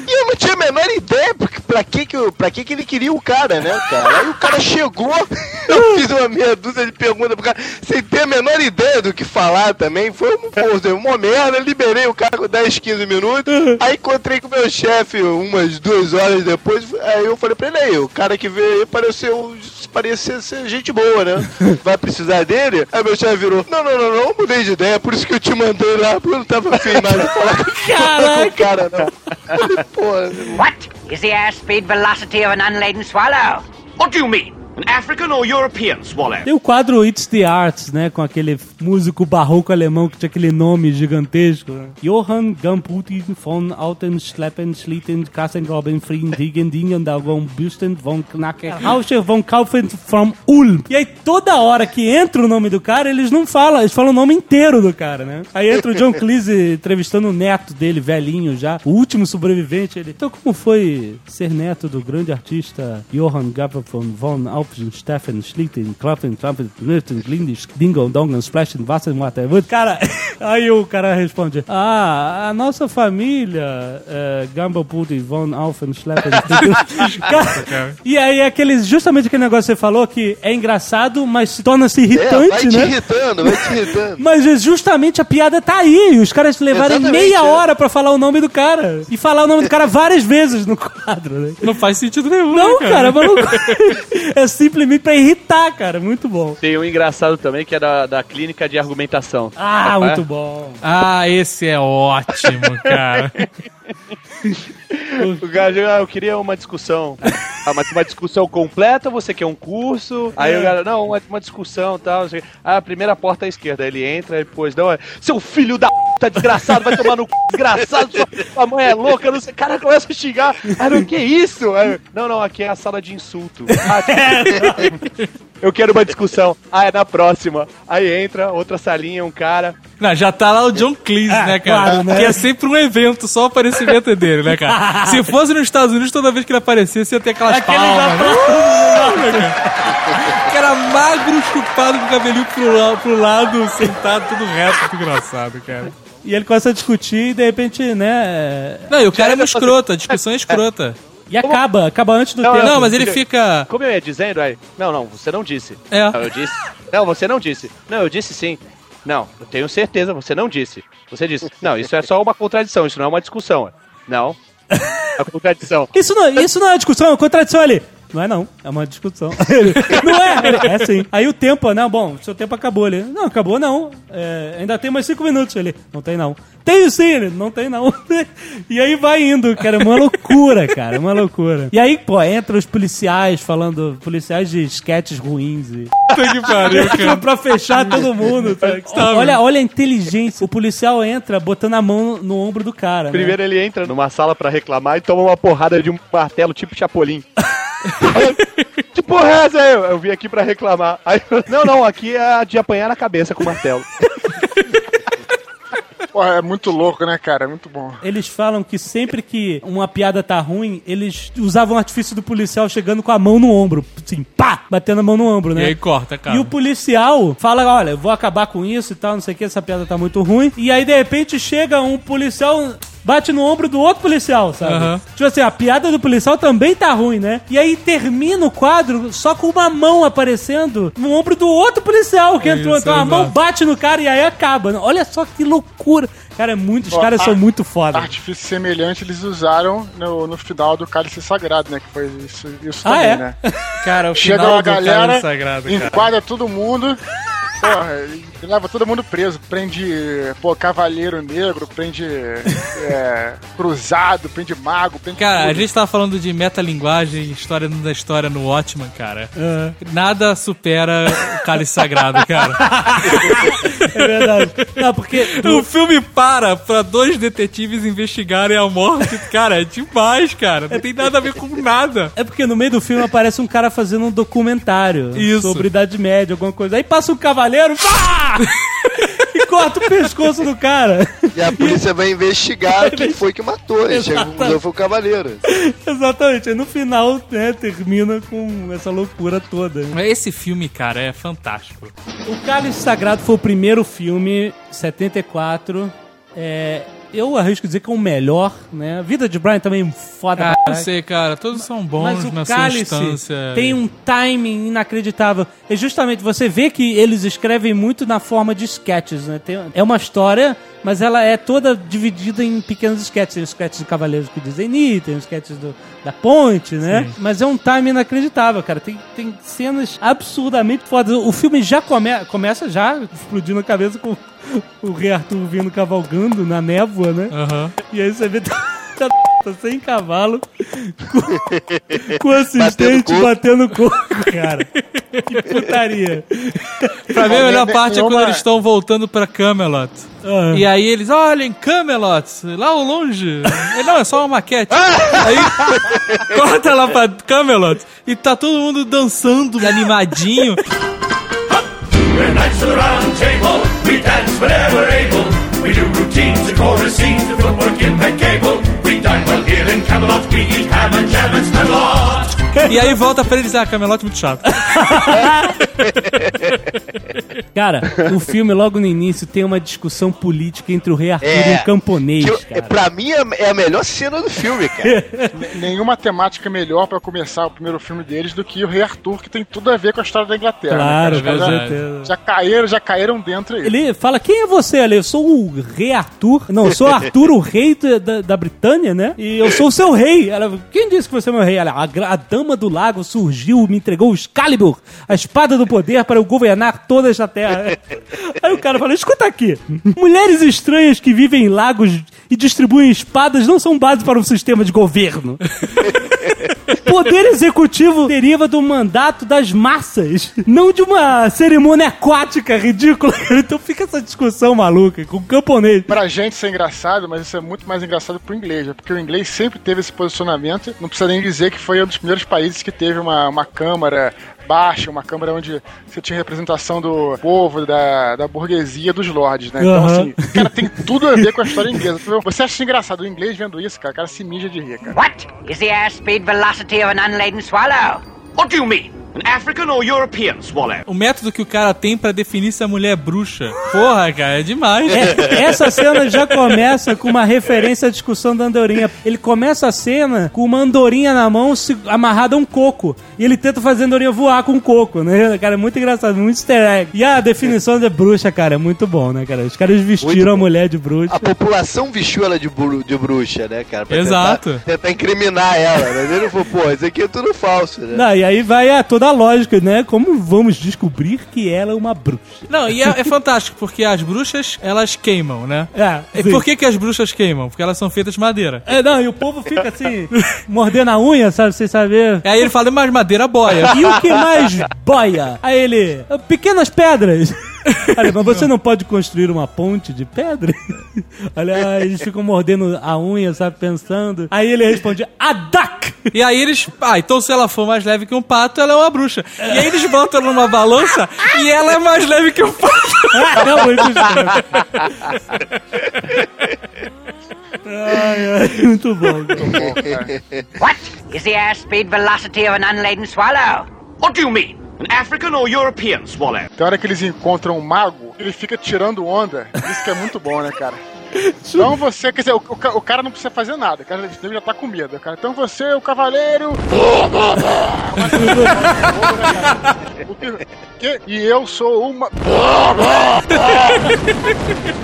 E eu não tinha a menor ideia porque, pra, que, que, eu- pra que, que ele queria o cara, né, cara? Aí o cara chegou, (laughs) eu fiz uma meia dúzia de perguntas pro cara, sem ter a menor ideia do que falar também. Foi um, pô, uma merda, liberei o cara com 10, 15 minutos. Aí encontrei com o meu chefe umas duas horas depois. Aí eu falei pra ele aí, o cara que veio aí pareceu, parecia ser gente boa, né? Vai precisar dele? Aí meu chefe virou, não, não, não, não, mudei de ideia, por isso que eu te mandei lá, porque eu não tava afim mais de falar com o (laughs) cara, não. Falei, Pô, What is the airspeed velocity of an unladen swallow? What do you mean? An African or European swallow? Tem o quadro It's the Arts, né? Com aquele músico barroco alemão que tinha aquele nome gigantesco. Né? Johann Gamputin von Alten Schleppen Schlitten Kassengraben Frieden Dingen Dingen Dagon Büsten von Knacker (laughs) Hauscher von Kaufen from Ulm. E aí toda hora que entra o nome do cara, eles não falam, eles falam o nome inteiro do cara, né? Aí entra o John (laughs) Cleese entrevistando o neto dele, velhinho já, o último sobrevivente. Ele, então como foi ser neto do grande artista Johann Gabriel von Alpen Steffen Schlitten Klappen Klappen Nürten Glindisch Dingo Dongen Splashen Wasser Water Cara, (laughs) aí o cara responde: Ah, a nossa família é, Gambapudi von Alpen Schleppen (laughs) Cara, E aí aquele, justamente aquele negócio que você falou que é engraçado, mas torna-se é, irritante, vai te né? irritando, vai te irritando. (laughs) Mas é justamente a piada tá aí. e Os caras levaram Exatamente, meia é. hora pra falar o nome do cara. E falar o nome do cara várias vezes no quadro, né? Não faz sentido nenhum, Não, né, cara, maluco. É simplesmente pra irritar, cara. Muito bom. Tem um engraçado também que é da, da clínica de argumentação. Ah, é? muito bom. Ah, esse é ótimo, cara. (laughs) O cara diz, ah, eu queria uma discussão. Ah, mas uma discussão completa, você quer um curso? Aí o cara, não, uma, uma discussão e tal. Ah, a primeira porta à esquerda. Ele entra e depois, não, é, seu filho da puta, desgraçado, vai tomar no c... desgraçado, sua, sua mãe é louca, não sei. Cara, começa a xingar. Ah, não, que isso? Aí, não, não, aqui é a sala de insulto. Ah, (laughs) eu quero uma discussão. Ah, é na próxima. Aí entra, outra salinha, um cara. Não, já tá lá o John Cleese, Ah, né, cara? claro, né? Que é sempre um evento, só o aparecimento dele, né, cara? (laughs) Se fosse nos Estados Unidos, toda vez que ele aparecesse, ia ter aquelas Aquele palmas. né? (laughs) cara magro, chupado com o cabelinho pro, pro lado, sentado, tudo reto, muito engraçado, cara. E ele começa a discutir e de repente, né? Não, e o cara é um escroto, a discussão é escrota. E acaba, acaba antes do Não, tempo. Não, mas ele fica. Como eu ia dizendo, aí. Não, não, você não disse. É. Não, eu disse. Não, você não disse. Não, eu disse sim. Não, eu tenho certeza, você não disse. Você disse. Não, isso é só uma contradição, isso não é uma discussão. Não. É uma contradição. (laughs) Isso não, isso não é discussão, é uma contradição ali. Não é não, é uma discussão. Ele, (laughs) não é, ele, é sim. Aí o tempo, né? Bom, seu tempo acabou ali. Não, acabou não. É, ainda tem mais cinco minutos ele. Não tem não. Tenho sim, ele. Não tem não. (laughs) E aí vai indo, cara. É uma loucura, cara. É uma loucura. E aí, pô, entra os policiais falando, policiais de sketches ruins e. Puta que pariu, (laughs) cara. pra fechar todo mundo. tá? Olha, olha a inteligência. O policial entra botando a mão no ombro do cara. né? Primeiro ele entra numa sala pra reclamar e toma uma porrada de um martelo tipo Chapolin. Aí, que porra é essa? Eu, eu vim aqui pra reclamar. Aí, não, não, aqui é a de apanhar na cabeça com o martelo. Porra, é muito louco, né, cara? É muito bom. Eles falam que sempre que uma piada tá ruim, eles usavam o artifício do policial chegando com a mão no ombro. Assim, pá! Batendo a mão no ombro, E né? aí corta, cara. E o policial fala, olha, eu vou acabar com isso e tal, não sei o que, essa piada tá muito ruim. E aí, de repente, chega um policial, bate no ombro do outro policial, sabe? Aham. Tipo assim, a piada do policial também tá ruim, né? E aí termina o quadro só com uma mão aparecendo no ombro do outro policial que entrou. Isso, então a mão bate no cara e aí acaba. né? Olha só que loucura. Cara, é muito, os Ó, caras a- são muito foda. Artifício semelhante eles usaram no, no final do Cálice Sagrado, né? Que foi isso, isso Ah, também, é? né? Cara, o Chega final uma do Cálice galera, Sagrado, cara. enquadra todo mundo. Porra, e Ele leva todo mundo preso. Prende, pô, cavaleiro negro, prende (laughs) é, cruzado, prende mago, prende. Cara, a tudo. gente tava falando de metalinguagem, história da história no Watchman, cara. É. Nada supera o cálice sagrado, cara. (laughs) É verdade. Não, porque o filme para pra dois detetives investigarem a morte. Cara, é demais, cara. Não tem nada a ver com nada. É porque no meio do filme aparece um cara fazendo um documentário Isso. sobre Idade Média, alguma coisa. Aí passa um cavaleiro, pá! (laughs) e corta o pescoço do cara. E a polícia vai investigar quem foi que matou. E chega conclusão foi o cavaleiro. Exatamente. Aí no final, né, termina com essa loucura toda. Esse filme, cara, é fantástico. O Cálice Sagrado foi o primeiro filme, 74. É, eu arrisco dizer que é o melhor, né? A vida de Brian também foda Ah, caralho. sei, cara. Todos são bons Mas o na sua Cálice instância. tem um timing inacreditável. É justamente, você vê que eles escrevem muito na forma de sketches, né? Tem- é uma história, mas ela é toda dividida em pequenos sketches. Tem os sketches de Cavaleiros que dizem Ni, tem os sketches do, da Ponte, né? Mas é um timing inacreditável, cara. Tem, tem cenas absurdamente fodas. O filme já come, começa já explodindo a cabeça com o Rei Arthur vindo cavalgando na névoa, né? Aham. E aí você vê (laughs) tá sem cavalo, com, com o assistente batendo coco, cara. Que putaria. Pra mim, a melhor parte é quando eles estão voltando pra Camelot. Ah. E aí eles, olhem, Camelot, lá ao longe. Ele, não, é só uma maquete. aí (laughs) corta lá pra Camelot e tá todo mundo dançando, animadinho. We're knights of the round table. We dance whenever we're able. We do routines and chorus scenes, the footwork impeccable. We dine well here in Camelot. We eat ham and jam and Spamalot. E aí volta pra eles, ah, Camelot muito chato. (laughs) (laughs) Cara, o filme, logo no início, tem uma discussão política entre o Rei Arthur É. e um camponês, Que, eu- cara. pra mim é é a melhor cena do filme, cara. (laughs) Nenhuma temática melhor pra começar o primeiro filme deles do que o Rei Arthur, que tem tudo a ver com a história da Inglaterra. Claro, né, cara? Caras certeza. já, já caíram, já caíram dentro aí. Ele fala, quem é você ali? Eu sou o rei Arthur. Não, eu sou Arthur, o rei da, da, Britânia, né? E eu sou o seu rei. Ela, quem disse que você é meu rei? Ela, a, a dama do lago surgiu, me entregou o Excalibur, a espada do poder para eu governar toda esta terra. (laughs) Aí o cara fala, escuta aqui. Mulheres estranhas que vivem em lagos e distribuem espadas não são base para um sistema de governo. (laughs) Poder executivo deriva do mandato das massas, não de uma cerimônia aquática ridícula. (laughs) Então fica essa discussão maluca com o camponês. Pra gente isso é engraçado, mas isso é muito mais engraçado pro inglês, né? porque o inglês sempre teve esse posicionamento. Não precisa nem dizer que foi um dos primeiros países que teve uma, uma câmara baixa, uma câmara onde você tinha representação do povo, da, da burguesia, dos lords, né? Então, Aham. assim, cara, tem tudo a ver com a história inglesa. Você acha engraçado o inglês vendo isso, cara? O cara se mija de rir, cara. What is the airspeed velocity of an unladen swallow? What do you mean? An African or European swallow? O método que o cara tem pra definir se a mulher é bruxa. Porra, cara, é demais. É, essa cena já começa com uma referência à discussão da andorinha. Ele começa a cena com uma andorinha na mão se- amarrada a um coco. E ele tenta fazer a andorinha voar com um coco, né? Cara, é muito engraçado, muito easter egg. E a definição de bruxa, cara, é muito bom, né, cara? Os caras vestiram a mulher de bruxa. A população vestiu ela de, bru- de bruxa, né, cara? Pra Exato. Tentar, tentar incriminar ela. Mas ele falou, pô, isso aqui é tudo falso, né? Não, e aí vai a toda a lógica, né? Como vamos descobrir que ela é uma bruxa? Não, e é, é fantástico, porque as bruxas, elas queimam, né? É, E sim. por que, que as bruxas queimam? Porque elas são feitas de madeira. É, não, e o povo fica assim, (laughs) mordendo a unha, sabe? Sem saber. Aí ele fala, mas madeira boia. E o que mais boia? Aí ele, pequenas pedras. Olha, mas você não pode construir uma ponte de pedra? (laughs) Olha, aí eles ficam mordendo a unha, sabe, pensando. Aí ele responde, a duck! E aí eles, ah, então se ela for mais leve que um pato, ela é uma bruxa. E aí eles botam ela numa balança e ela é mais leve que um pato. Não, (laughs) muito estranho. Ai, ai, muito bom. cara. What is the airspeed velocity of an unladen swallow? What do you mean? An African or European swallow? Tem hora que eles encontram um mago, ele fica tirando onda. Isso que é muito bom, né, cara? Então você, quer dizer, o, o o cara não precisa fazer nada, o cara já- tá com medo. Cara. Então você, o cavaleiro. (laughs) E eu sou uma. (laughs)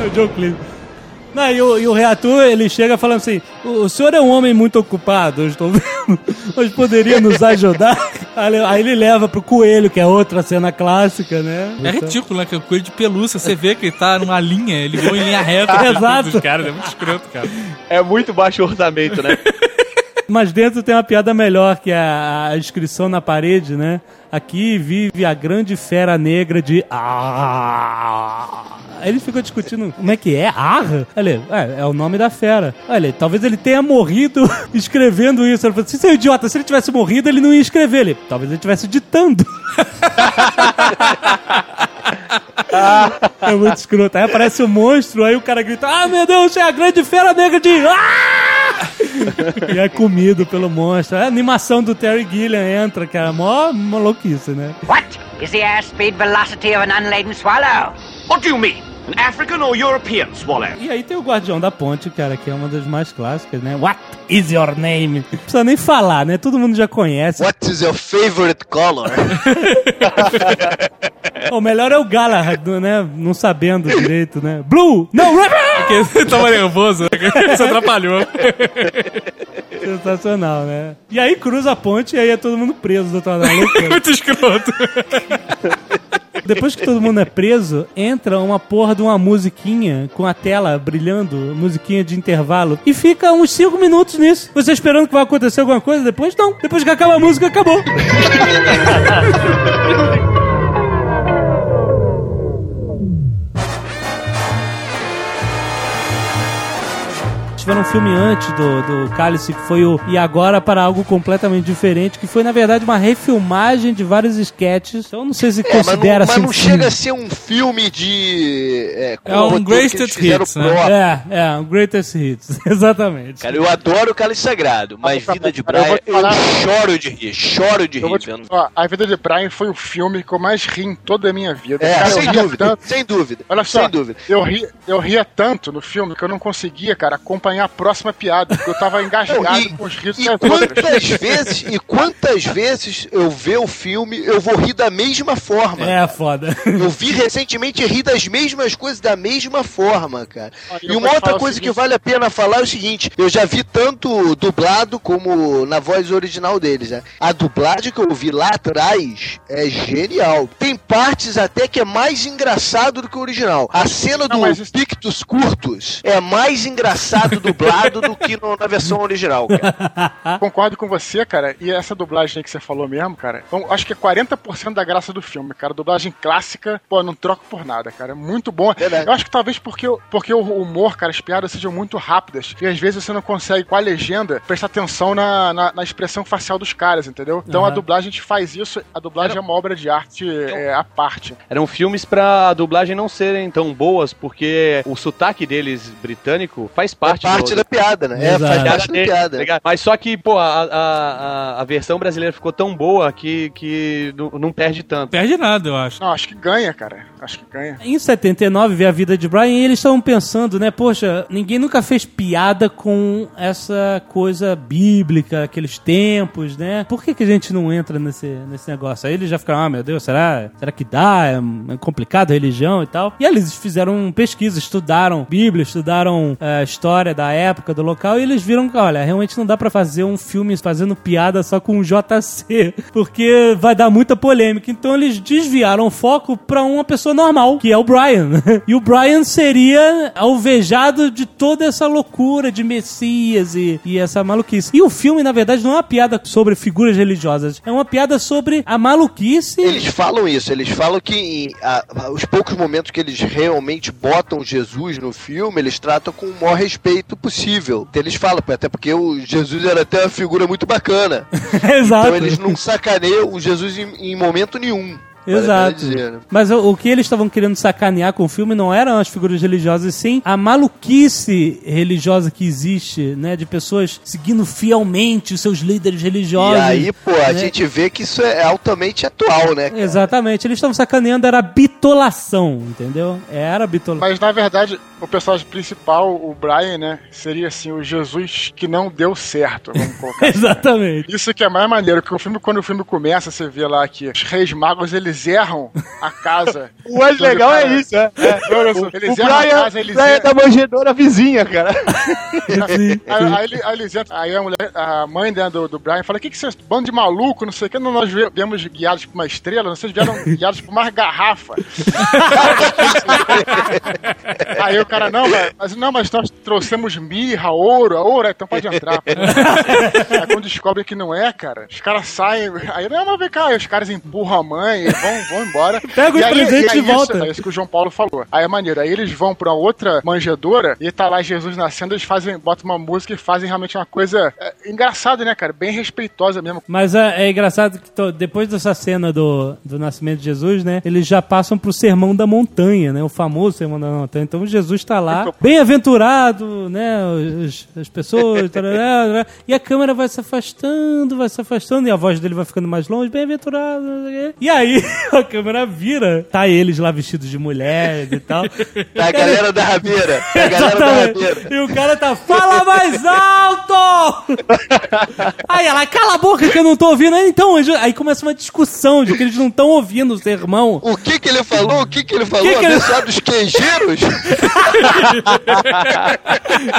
É o John Cleese. Não, e, o, e o reator, ele chega falando assim: o, o senhor é um homem muito ocupado, eu estou (laughs) vendo, mas poderia nos ajudar? (laughs) Aí ele- aí ele leva pro coelho, que é outra cena clássica, né? É ridículo, né? Que o coelho de pelúcia, você vê que ele tá numa linha, ele voa em linha reta. (laughs) Exato. Dos caras, é muito escroto, cara. É muito baixo o orçamento, né? Mas dentro tem uma piada melhor, que é a, a inscrição na parede, né? Aqui vive a grande fera negra de. Ah. Aí Ele ficou discutindo como é que é? Arra? Ele, é, é o nome da fera. Olha, talvez ele tenha morrido (laughs) escrevendo isso. Ele falou assim: seu idiota, se ele tivesse morrido, ele não ia escrever. Ele, talvez ele estivesse ditando. (laughs) é muito escroto. Aí aparece o monstro, aí o cara grita: Ah, meu Deus, é a grande fera negra de. Ah! (laughs) e é comido pelo monstro. A animação do Terry Gilliam entra, que é a maior maluquice, né? What is the airspeed velocity of an unladen swallow? What do you mean? An African or European swallow? E aí tem o Guardião da Ponte, cara, que é uma das mais clássicas, né? What is your name? Não precisa nem falar, né? Todo mundo já conhece. What is your favorite color? (laughs) O melhor é o Galahad, né? Não sabendo direito, né? Blue! Não, Red! Porque (laughs) você tava nervoso, né? Você atrapalhou. Sensacional, né? E aí cruza a ponte e aí é todo mundo preso do outro lado loucura. (laughs) Muito escroto. Depois que todo mundo é preso, entra uma porra de uma musiquinha com a tela brilhando, musiquinha de intervalo, e fica uns 5 minutos nisso. Você esperando que vai acontecer alguma coisa depois? Não. Depois que acaba a música, acabou. (laughs) tiveram um filme antes do, do Cálice, que foi o E Agora para algo completamente diferente, que foi, na verdade, uma refilmagem de vários sketches. Então, eu não sei se É, mas não, considera mas assim não um chega filme. a ser um filme de. É, É um greatest hits, né? É, é, um Greatest Hits, (laughs) exatamente. Cara, eu adoro o Cálice Sagrado, mas Vida de eu Brian, eu, falar- choro de rir, choro de Eu rir vou te ó, A Vida de Brian foi o filme que eu mais ri em toda a minha vida. É, Cara, eu sem dúvida, tanto. sem dúvida. Olha só, sem dúvida. Eu, ri, eu ria tanto no filme que eu não conseguia, cara, acompanhar a próxima piada, porque eu tava engasgado e- com os risos E das outras. quantas vezes, e quantas vezes eu ver o filme, eu vou rir da mesma forma. É, foda. Eu vi recentemente e ri das mesmas coisas da mesma forma, cara. Olha, E uma outra coisa que vale a pena falar é o seguinte: eu já vi tanto dublado como na voz original deles, né? A dublagem que eu vi lá atrás é genial. Tem partes até que é mais engraçado do que o original. A cena do Não, mas isso- Pictus Curtus é mais engraçado dublado do que no- na versão original, cara. (laughs) Concordo com você, cara. E essa dublagem aí que você falou mesmo, cara, então, acho que é 40% da graça do filme, cara. Dublagem clássica, pô, não troco por nada, cara. É muito bom. Verdade. Eu acho que talvez porque, o- porque o humor, cara, as piadas sejam muito rápidas. E às vezes você não consegue, com a legenda, prestar atenção na, na, na expressão facial dos caras, entendeu? Então a Aham. dublagem a gente faz isso. A dublagem é uma obra de arte é, à parte. Eram filmes pra a dublagem não serem tão boas, porque o sotaque deles britânico faz É parte, da piada, né? É, Exato. faz piada parte da piada. Mas só que, pô, a, a, a, versão brasileira ficou tão boa que, que não, não perde tanto. Perde nada, eu acho. Não, acho que ganha, cara. Acho que ganha. Em 79, vê a vida de Brian e eles estavam pensando, né? Poxa, ninguém nunca fez piada com essa coisa bíblica, aqueles tempos, né? Por que, que a gente não entra nesse, nesse negócio? Aí eles já ficaram, ah, meu Deus, será, será que dá? É, é complicado a religião e tal. E aí eles fizeram pesquisa, estudaram Bíblia, estudaram é, a história da época, do local, e eles viram que, olha, realmente não dá pra fazer um filme fazendo piada só com o JC, (laughs) porque vai dar muita polêmica. Então eles desviaram o foco pra uma pessoa normal, que é o Brian. (laughs) E o Brian seria alvejado de toda essa loucura de Messias e, e essa maluquice. E o filme, na verdade, não é uma piada sobre figuras religiosas, é uma piada sobre a maluquice. Eles falam isso, eles falam que em, a- os poucos momentos que eles realmente botam Jesus no filme, eles tratam com o maior respeito possível. Então eles falam, até porque o Jesus era até uma figura muito bacana. (laughs) Exato. Então eles não sacaneiam o Jesus em, em momento nenhum. A Exato. dizer, né? Mas o, o que eles estavam querendo sacanear com o filme não eram as figuras religiosas, sim a maluquice religiosa que existe, né? De pessoas seguindo fielmente os seus líderes religiosos. E aí, pô, a né? gente vê que isso é altamente atual, né? cara? Exatamente. Eles estavam sacaneando, era bitolação, entendeu? Era bitolação. Mas na verdade, o personagem principal, o Brian, né? Seria assim, o Jesus que não deu certo. Vamos colocar (laughs) assim, né? Exatamente. Isso que é mais maneiro, que o filme, quando o filme começa, você vê lá que os reis magos, eles erram a casa. (laughs) O mais legal cara- é isso, é. é. Eles O erram Brian, a casa, eles Brian é erram- da manjedora vizinha, cara. (laughs) Aí, aí, ele- aí eles entram- aí a, mulher, a mãe né, do, do Brian fala: O que, que vocês, bando de maluco, não sei o que, não, nós vie- viemos guiados por uma estrela, vocês vieram (laughs) guiados por uma garrafa. aí o cara, não, velho, mas não, mas nós trouxemos mirra, ouro, ouro, então pode entrar. aí quando descobrem que não é, cara, os caras saem, aí não, mas vem cá, aí os caras empurram a mãe vão, vão embora. Pega os presentes e aí e volta. Isso, é isso que o João Paulo falou. Aí é maneiro. Aí eles vão pra outra manjedora e tá lá Jesus nascendo, eles fazem, botam uma música e fazem realmente uma coisa é, engraçada, né, cara? Bem respeitosa mesmo. Mas é, é engraçado que to- depois dessa cena do, do nascimento de Jesus, né? Eles já passam pro Sermão da Montanha, né? O famoso Sermão da Montanha. Então Jesus tá lá, bem-aventurado, né? Os- as pessoas. tarará, e a câmera vai se afastando, vai se afastando, e a voz dele vai ficando mais longe, bem-aventurado. E aí (laughs) a câmera vira, tá eles lá vestidos de mulheres e tal. (laughs) Da galera da rabeira. Da galera da rabeira. E o cara tá, fala mais alto! (laughs) Aí ela, cala a boca que eu não tô ouvindo. Aí, então, aí começa uma discussão de que eles não estão ouvindo o sermão. O que que ele falou? O que que ele falou? Que que ele- Abençoado dos queijeiros?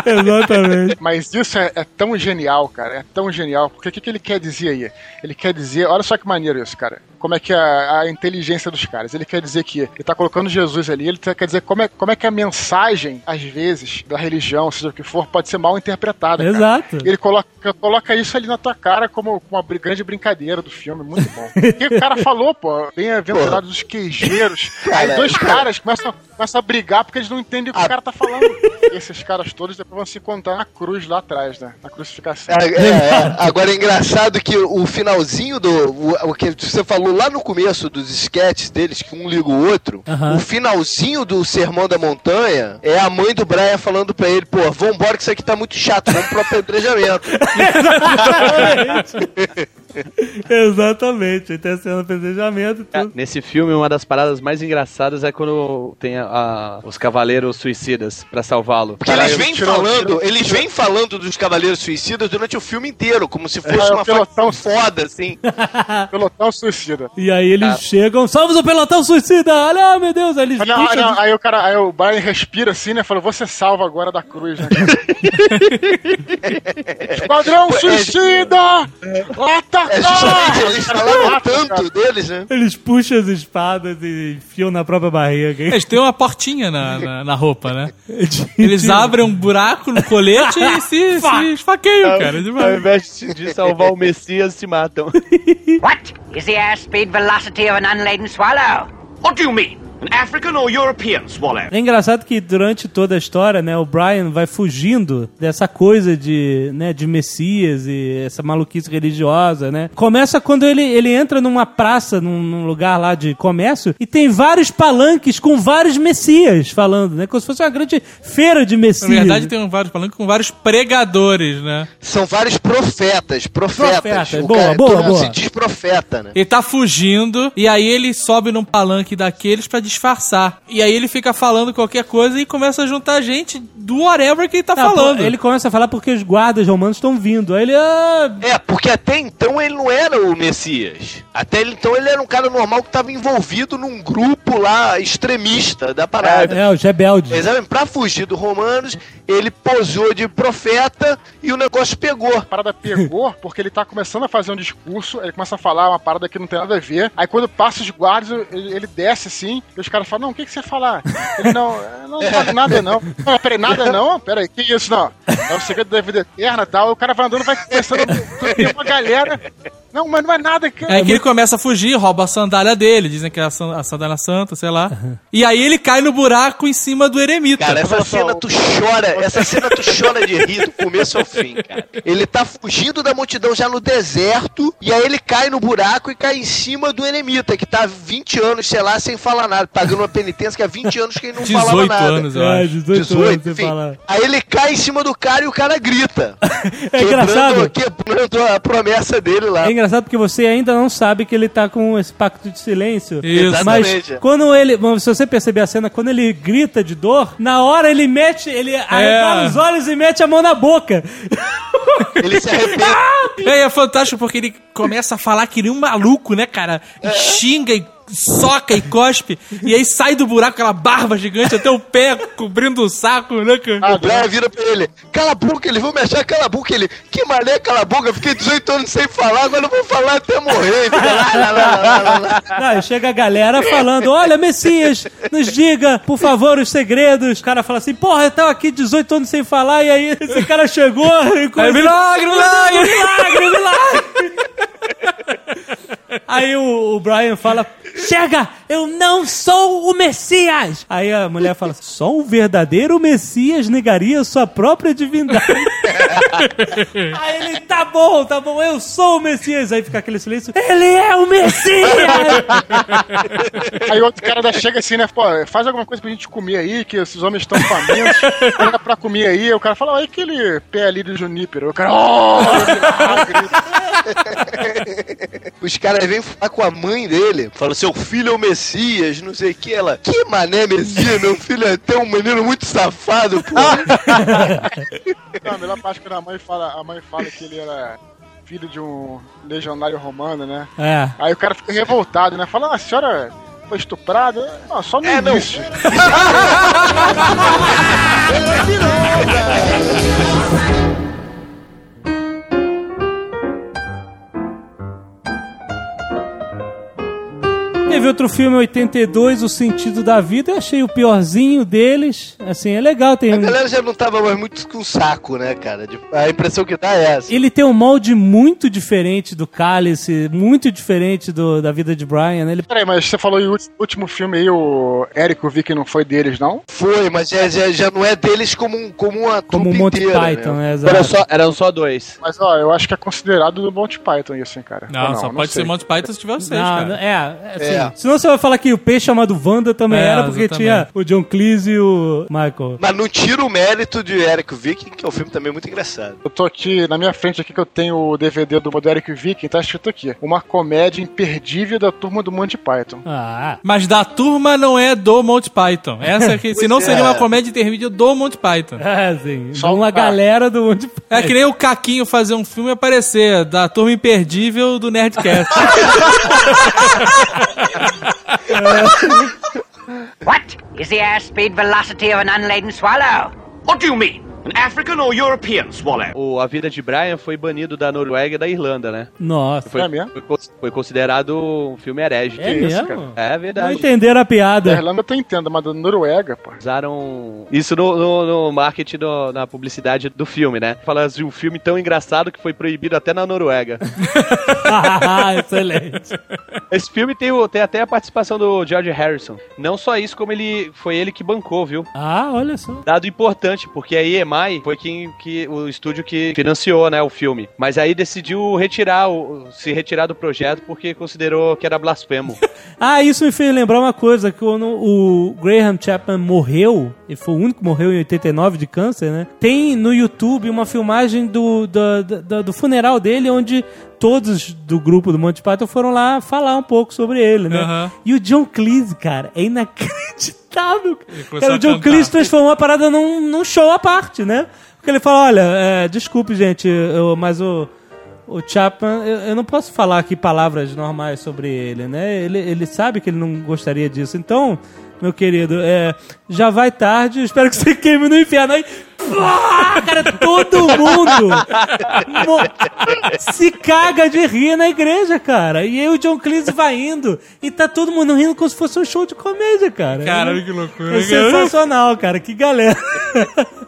Exatamente. Mas isso é, é tão genial, cara. É tão genial. Porque o que, que ele quer dizer aí? Ele quer dizer, olha só que maneiro isso, cara. Como é que é a, a inteligência dos caras? Ele quer dizer que ele tá colocando Jesus ali, ele tá- quer dizer como é, como é que a mensagem, às vezes, da religião, seja o que for, pode ser mal interpretada. cara. Exato. Ele coloca, coloca isso ali na tua cara como uma grande brincadeira do filme, muito bom. Porque o cara falou, pô, bem-aventurados os queijeiros. Aí dois cara. caras começam, começam a brigar porque eles não entendem o que o cara tá falando. (laughs) Esses caras todos depois vão se encontrar na cruz lá atrás, né? Na crucificação. É, é, é. Agora é engraçado que o finalzinho do. O, o que você falou lá no começo dos sketches deles, que um liga o outro, Aham. o finalzinho do Sermão da Montanha é a mãe do Brian falando pra ele, pô, vambora que isso aqui tá muito chato, vamos pro apedrejamento. (laughs) Exatamente. (laughs) (laughs) Aí tem a cena do apedrejamento e tudo. Nesse filme, uma das paradas mais engraçadas é quando tem a- a- os cavaleiros suicidas pra salvá-lo. Porque eles vêm falando, eles vêm falando dos Cavaleiros Suicidas durante o filme inteiro, como se fosse É, uma pelotão- foda, assim. (laughs) Pelotão suicida. E aí eles chegam, salve o pelotão suicida! Olha, ah, meu Deus! Aí eles Aí, não, não, aí o cara, aí o Brian respira assim, né? Falou, você salva agora da cruz, né? (laughs) Esquadrão suicida! Atacar! É justamente, eles falaram tanto deles, né? Eles puxam as espadas e enfiam na própria barriga. Eles têm uma portinha na, na, na roupa, né? Eles (laughs) abrem um buraco no colete e se, (laughs) se esfaqueiam, cara. Ao Demais. invés de salvar o Messias, se matam. What is the airspeed velocity of an unladen swallow? What do you mean? An African or European swallow? É engraçado que durante toda a história, né, o Brian vai fugindo dessa coisa de, né, de Messias e essa maluquice religiosa, né? Começa quando ele, ele entra numa praça, num, num lugar lá de comércio, e tem vários palanques com vários Messias falando, né? Como se fosse uma grande feira de Messias. Na verdade, tem vários palanques com vários pregadores, né? São vários profetas, profetas. Profetas, O boa, cara- boa, todo mundo boa. se diz profeta, né? Ele tá fugindo, e aí ele sobe num palanque daqueles pra disfarçar. E aí ele fica falando qualquer coisa e começa a juntar gente do whatever que ele tá Não, falando. pô, Ele começa a falar porque os guardas romanos estão vindo. Aí ele, ah, É, porque até então ele não era o Messias. Até ele- então ele era um cara normal que estava envolvido num grupo lá extremista da parada. é, os rebeldes. Exatamente. Pra fugir dos romanos, ele posou de profeta e o negócio pegou. A parada pegou (laughs) porque ele tá começando a fazer um discurso, ele começa a falar uma parada que não tem nada a ver. Aí quando passa os guardas, ele, ele desce assim, e os caras falam: Não, o que, que você falar? Ele não, "É, não, fala nada não. Não, peraí, nada não? Peraí, que isso não? É o segredo da vida eterna e tal. O cara vai andando, vai conversando, tem uma galera. Não, mas não é nada que. É que ele começa a fugir, rouba a sandália dele, dizem que é a san- a sandália santa, sei lá. E aí ele cai no buraco em cima do eremita. Cara, essa cena tu chora, essa cena tu chora de rir do começo ao fim, cara. Ele tá fugindo da multidão já no deserto, e aí ele cai no buraco e cai em cima do eremita, que tá há 20 anos, sei lá, sem falar nada, pagando uma penitência que há 20 anos que ele não falava 18 nada. anos, eu É, acho. 18, 18, anos sem enfim. falar. Aí ele cai em cima do cara e o cara grita. (laughs) É engraçado. Quebrando, quebrando a promessa dele lá. É engraçado engraçado porque você ainda não sabe que ele tá com esse pacto de silêncio. Isso. Mas Exatamente. quando ele. bom, Se você perceber a cena, quando ele grita de dor, na hora ele mete. Ele arregala os olhos e mete a mão na boca. Ele se arrepende. É, é fantástico porque ele começa a falar que nem um maluco, né, cara? E xinga e soca e cospe. E aí sai do buraco aquela barba gigante até o pé, cobrindo o saco, né, cara? O Brian vira pra ele, cala a boca, eles vão me achar, cala a boca. Ele, que mané, cala a boca, fiquei 18 anos sem falar, agora eu vou falar até morrer. Lá, lá, lá, lá, lá, lá. Não, aí chega a galera falando: Olha, Messias, nos diga, por favor, os segredos. O cara fala assim: Porra, eu tava aqui 18 anos sem falar. E aí esse cara chegou e começou. milagre, milagre! milagre, milagre! Aí o, o Brian fala: Chega, eu não sou o Messias! Aí a mulher fala: Só um verdadeiro Messias negaria sua própria divindade. (laughs) Aí ele: Tá bom, tá bom, eu sou o Messias. Aí fica aquele silêncio: Ele é o Messias! (laughs) Aí outro cara da chega assim, né? Pô, faz alguma coisa pra gente comer aí, que esses homens estão famintos. Pega pra comer aí. O cara fala, olha aquele pé ali do Junípero. O cara, oh! (laughs) Os caras vêm falar com a mãe dele, falam, seu filho é o Messias, não sei o que. Ela, que mané Messias? Meu filho é até um menino muito safado, pô. Não, a melhor parte é quando a mãe fala, a mãe fala que ele era filho de um legionário romano, né? É. Aí o cara fica revoltado, né? Fala, ah, a senhora foi estuprada? Não, só no início. (laughs) Teve outro filme, 82, O Sentido da Vida. Eu achei o piorzinho deles. Assim, é legal. Tem A galera já não tava mais muito com saco, né, cara? A impressão que dá é essa. Ele tem um molde muito diferente do Cálice, muito diferente do, da vida de Brian. né? Ele Peraí, mas você falou em ulti- último filme aí, o Érico vi que não foi deles, não? Foi, mas já, já, já não é deles como, um, como uma como o Monty inteira, Python, né? né? Era Exato. só, eram só dois. Mas ó, eu acho que é considerado do Monty Python isso, hein, cara. Não, Ou só pode sei. ser Monty Python se tiver seis, Não, cara. não- é, é, assim, É. Senão você vai falar que o peixe chamado Wanda também É, era, porque exatamente. tinha o John Cleese e o Michael. Mas não tira o mérito de Eric Viking, que é um filme também muito engraçado. Eu tô aqui, na minha frente aqui que eu tenho o DVD do Moderic Viking, tá escrito aqui. Uma comédia imperdível da turma do Monty Python. Ah, Mas da turma não é do Monty Python. Essa aqui, (laughs) senão Pois seria é. uma comédia intermediária do Monty Python. (laughs) é, assim. Só uma um galera do Monty Python. É que nem o Caquinho fazer um filme e aparecer da turma imperdível do Nerdcast. (laughs) (laughs) What is the airspeed velocity of an unladen swallow? What do you mean? An African or European swallow? O A Vida de Brian foi banido da Noruega e da Irlanda, né? Nossa. Foi, É mesmo? foi cons- foi considerado um filme herege. É isso, mesmo? É Não verdade. entenderam a Da piada. Irlanda eu até entendo, mas da Noruega, pô. Usaram isso no, no, no marketing, no- na publicidade do filme, né? Fala de um filme tão engraçado que foi proibido até na Noruega. (laughs) (laughs) Excelente. Esse filme tem, tem até a participação do George Harrison. Não só isso, como ele foi ele que bancou, viu? Ah, olha só. Dado importante, porque a EMI foi quem que o estúdio que financiou, né, o filme. Mas aí decidiu retirar o, se retirar do projeto porque considerou que era blasfemo. (laughs) Ah, isso me fez lembrar uma coisa, que quando o Graham Chapman morreu, ele foi o único que morreu em 89 de câncer, né? Tem no YouTube uma filmagem do, do, do, do funeral dele, onde todos do grupo do Monty Python foram lá falar um pouco sobre ele, né? Aham. E o John Cleese, cara, é inacreditável. Começou Cara, o John. Cleese transformou a parada num, num show à parte, né? Porque ele fala, olha, é, desculpe, gente, eu- mas o... O Chapman, eu, eu não posso falar aqui palavras normais sobre ele, né? Ele, ele sabe que ele não gostaria disso. Então, meu querido, é, já vai tarde, espero que você (laughs) queime no inferno. Aí, pá, cara, todo mundo se caga de rir na igreja, cara. E aí o John Cleese vai indo e tá todo mundo rindo como se fosse um show de comédia, cara. Caralho, é, que loucura. é sensacional, cara. Que galera.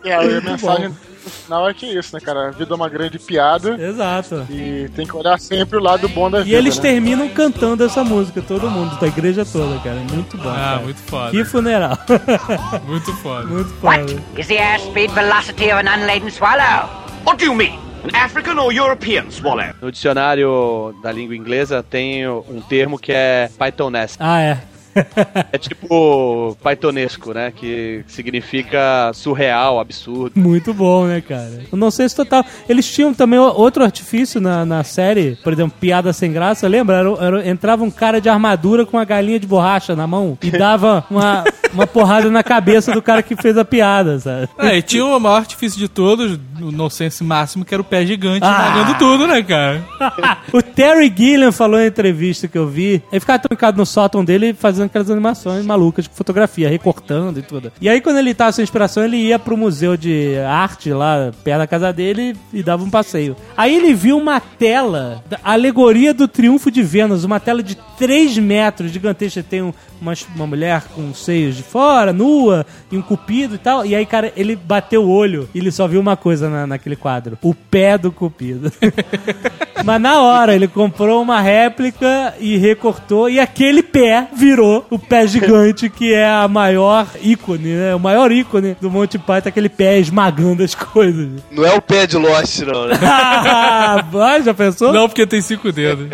É, a mensagem no final é que é isso, né, cara? A vida é uma grande piada Exato. e tem que olhar sempre o lado bom da E vida. eles né? terminam cantando essa música, todo mundo, da igreja toda, cara. Muito bom. Ah, cara. muito foda. Que funeral. (laughs) Muito foda. muito foda. Is the airspeed velocity of an unladen swallow? What do you mean? An African or European swallow? No dicionário da língua inglesa tem um termo que é Pythonesque. Ah, é. (laughs) É tipo paitonesco, né? Que significa surreal, absurdo. Muito bom, né, cara? Eu não sei se total. Eles tinham também o- outro artifício na, na série, por exemplo, piada sem graça, lembra? Era, era- entrava um cara de armadura com uma galinha de borracha na mão e dava uma, (laughs) uma porrada na cabeça do cara que fez a piada, sabe? É, e tinha o maior artifício de todos, o nonsense máximo, que era o pé gigante Ah. pagando tudo, né, cara? (laughs) o Terry Gilliam falou em entrevista que eu vi. Ele ficava trancado no sótão dele fazendo aquelas animações malucas de fotografia, recortando e tudo. E aí, quando ele tava sem inspiração, ele ia pro museu de arte lá perto da casa dele e dava um passeio. Aí ele viu uma tela, alegoria do triunfo de Vênus, uma tela de 3 metros gigantesca. Tem um- uma, uma mulher com os seios de fora, nua, e um cupido e tal. E aí, cara, ele bateu o olho e ele só viu uma coisa na, naquele quadro: o pé do cupido. (laughs) Mas na hora, ele comprou uma réplica e recortou, e aquele pé virou o pé gigante, que é a maior ícone, né? O maior ícone do Monty Python, aquele pé esmagando as coisas. (laughs) Não é o pé de Lost, não, né? (laughs) Ah, já pensou? Não, porque tem cinco dedos.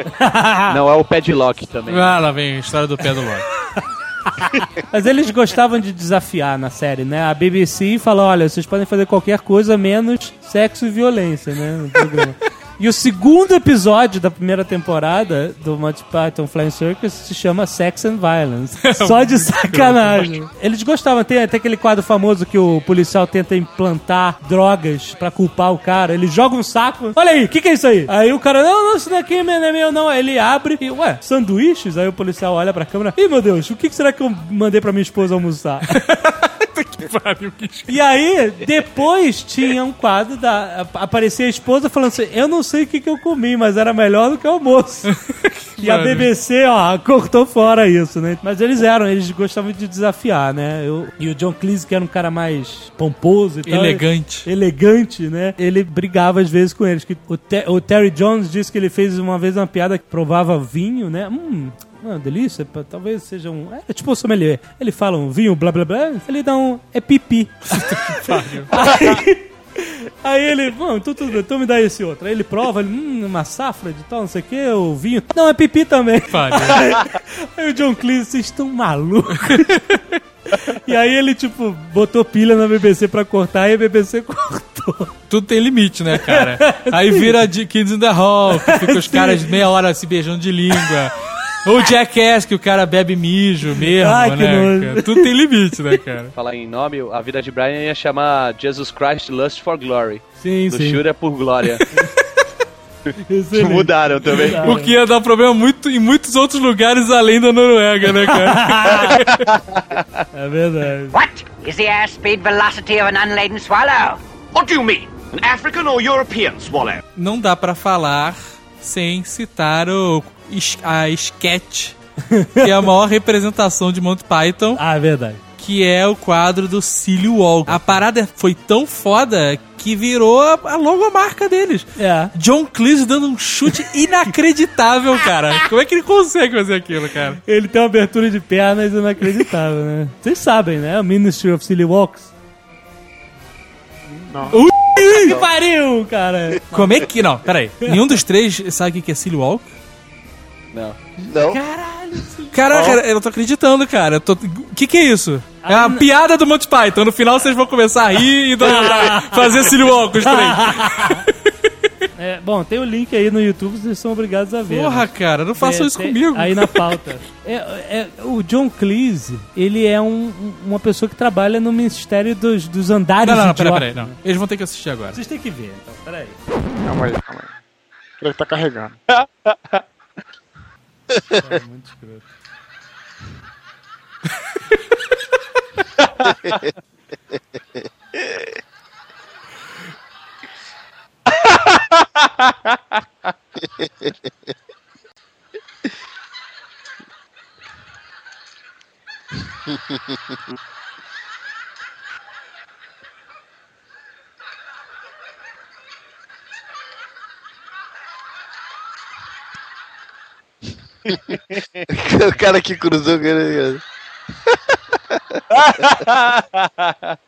Não, é o padlock também. Ah, lá vem a história do pé do Loki. (laughs) Mas eles gostavam de desafiar na série, né? A BBC falou: olha, vocês podem fazer qualquer coisa menos sexo e violência, né? No programa. E o segundo episódio da primeira temporada do Monty Python Flying Circus se chama Sex and Violence. (laughs) Só de sacanagem. Eles gostavam, tem até aquele quadro famoso que o policial tenta implantar drogas pra culpar o cara. Ele joga um saco. Olha aí, o que, que é isso aí? Aí o cara, não, não, isso daqui não é meu, não. Aí ele abre e, ué, sanduíches? Aí o policial olha pra câmera. Ih, meu Deus, o que, que será que eu mandei pra minha esposa almoçar? (laughs) E aí, depois tinha um quadro da. Aparecia a esposa falando assim: Eu não sei o que, que eu comi, mas era melhor do que o almoço. (laughs) e a. BBC, ó, cortou fora isso, né? Mas eles eram, eles gostavam de desafiar, né? Eu- e o John Cleese, que era um cara mais pomposo e tal. Elegante. Elegante, né? Ele brigava às vezes com eles. Que o, o Terry Jones disse que ele fez uma vez uma piada que provava vinho, né? Hum. Uma delícia, talvez seja um. É tipo o sommelier. Ele fala um vinho, blá blá blá, ele dá um. É pipi. aí, (laughs) aí ele, bom, então tudo bem, então me dá esse outro. Aí ele prova, ele, hum, uma safra de tal, não sei o que, o vinho. Não, é pipi também. Pariu. (laughs) Aí o John Cleese, vocês estão malucos. (laughs) E aí ele, tipo, botou pilha na BBC pra cortar e a BBC cortou. Tudo tem limite, né, cara? Aí vira de Kids in the Hall, fica os caras meia hora se beijando de língua. Ou Jackass, que o cara bebe mijo mesmo, Ai, que né? nojo. cara? Tudo tem limite, né, cara? Falar em nome, a vida de Brian ia chamar Jesus Christ Lust for Glory. Sim, Do sim. Shura é por glória. (laughs) Excelente. Mudaram também. O que ia dar problema muito, em muitos outros lugares além da Noruega, né, cara? (laughs) É verdade. What is the airspeed velocity of an unladen swallow? What do you mean? An African or European swallow? Não dá pra falar sem citar o, a sketch, (laughs) que é a maior representação de Monty Python, Ah, é verdade. que é o quadro do Silly Walk. A parada foi tão foda que virou a, a logomarca deles. É. John Cleese dando um chute (laughs) inacreditável, cara. Como é que ele consegue fazer aquilo, cara? Ele tem uma abertura de pernas inacreditável, né? (laughs) Vocês sabem, né? O Ministry of Silly Walks. Não. Ui, Que pariu, cara! Como é que. Não, peraí. Nenhum dos três sabe o que é Silly Walk? Não. Não. Caraca, eu não tô acreditando, cara. Eu tô- O que que é isso? É uma piada do Monty Python. No final vocês vão começar a rir e dar- (laughs) fazer os três. É, bom, tem o link aí no YouTube, vocês são obrigados a ver. Porra, né? cara, não façam É, isso tem- comigo. Aí na pauta. (laughs) É, é, o John Cleese, ele é um- um- uma pessoa que trabalha no Ministério dos, dos Andares Não, não, não, peraí, peraí. Não. Eles vão ter que assistir agora. Vocês têm que ver, então, peraí. Calma aí, calma aí. Ele tá carregando. (laughs) É (laughs) muito escroto. (laughs) (laughs) o cara que cruzou. (laughs)